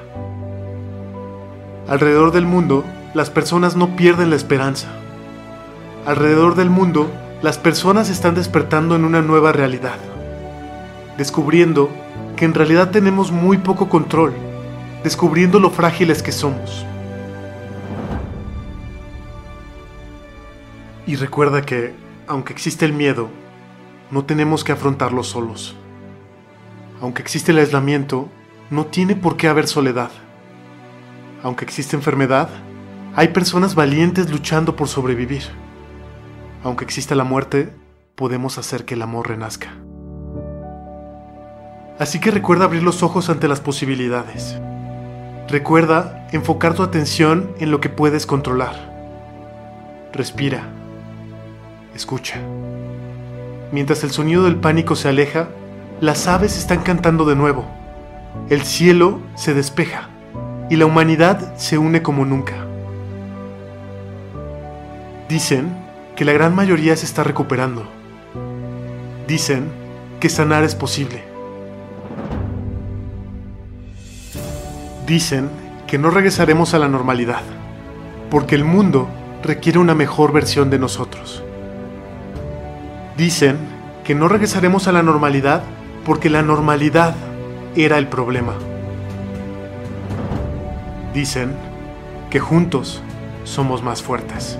Alrededor del mundo, las personas no pierden la esperanza. Alrededor del mundo, las personas están despertando en una nueva realidad, descubriendo que en realidad tenemos muy poco control, descubriendo lo frágiles que somos. Y recuerda que, aunque existe el miedo, no tenemos que afrontarlo solos. Aunque existe el aislamiento, no tiene por qué haber soledad. Aunque existe enfermedad, hay personas valientes luchando por sobrevivir. Aunque exista la muerte, podemos hacer que el amor renazca. Así que recuerda abrir los ojos ante las posibilidades. Recuerda enfocar tu atención en lo que puedes controlar. Respira. Escucha. Mientras el sonido del pánico se aleja, las aves están cantando de nuevo. El cielo se despeja y la humanidad se une como nunca. Dicen que la gran mayoría se está recuperando. Dicen que sanar es posible. Dicen que no regresaremos a la normalidad, porque el mundo requiere una mejor versión de nosotros. Dicen que no regresaremos a la normalidad porque la normalidad era el problema. Dicen que juntos somos más fuertes.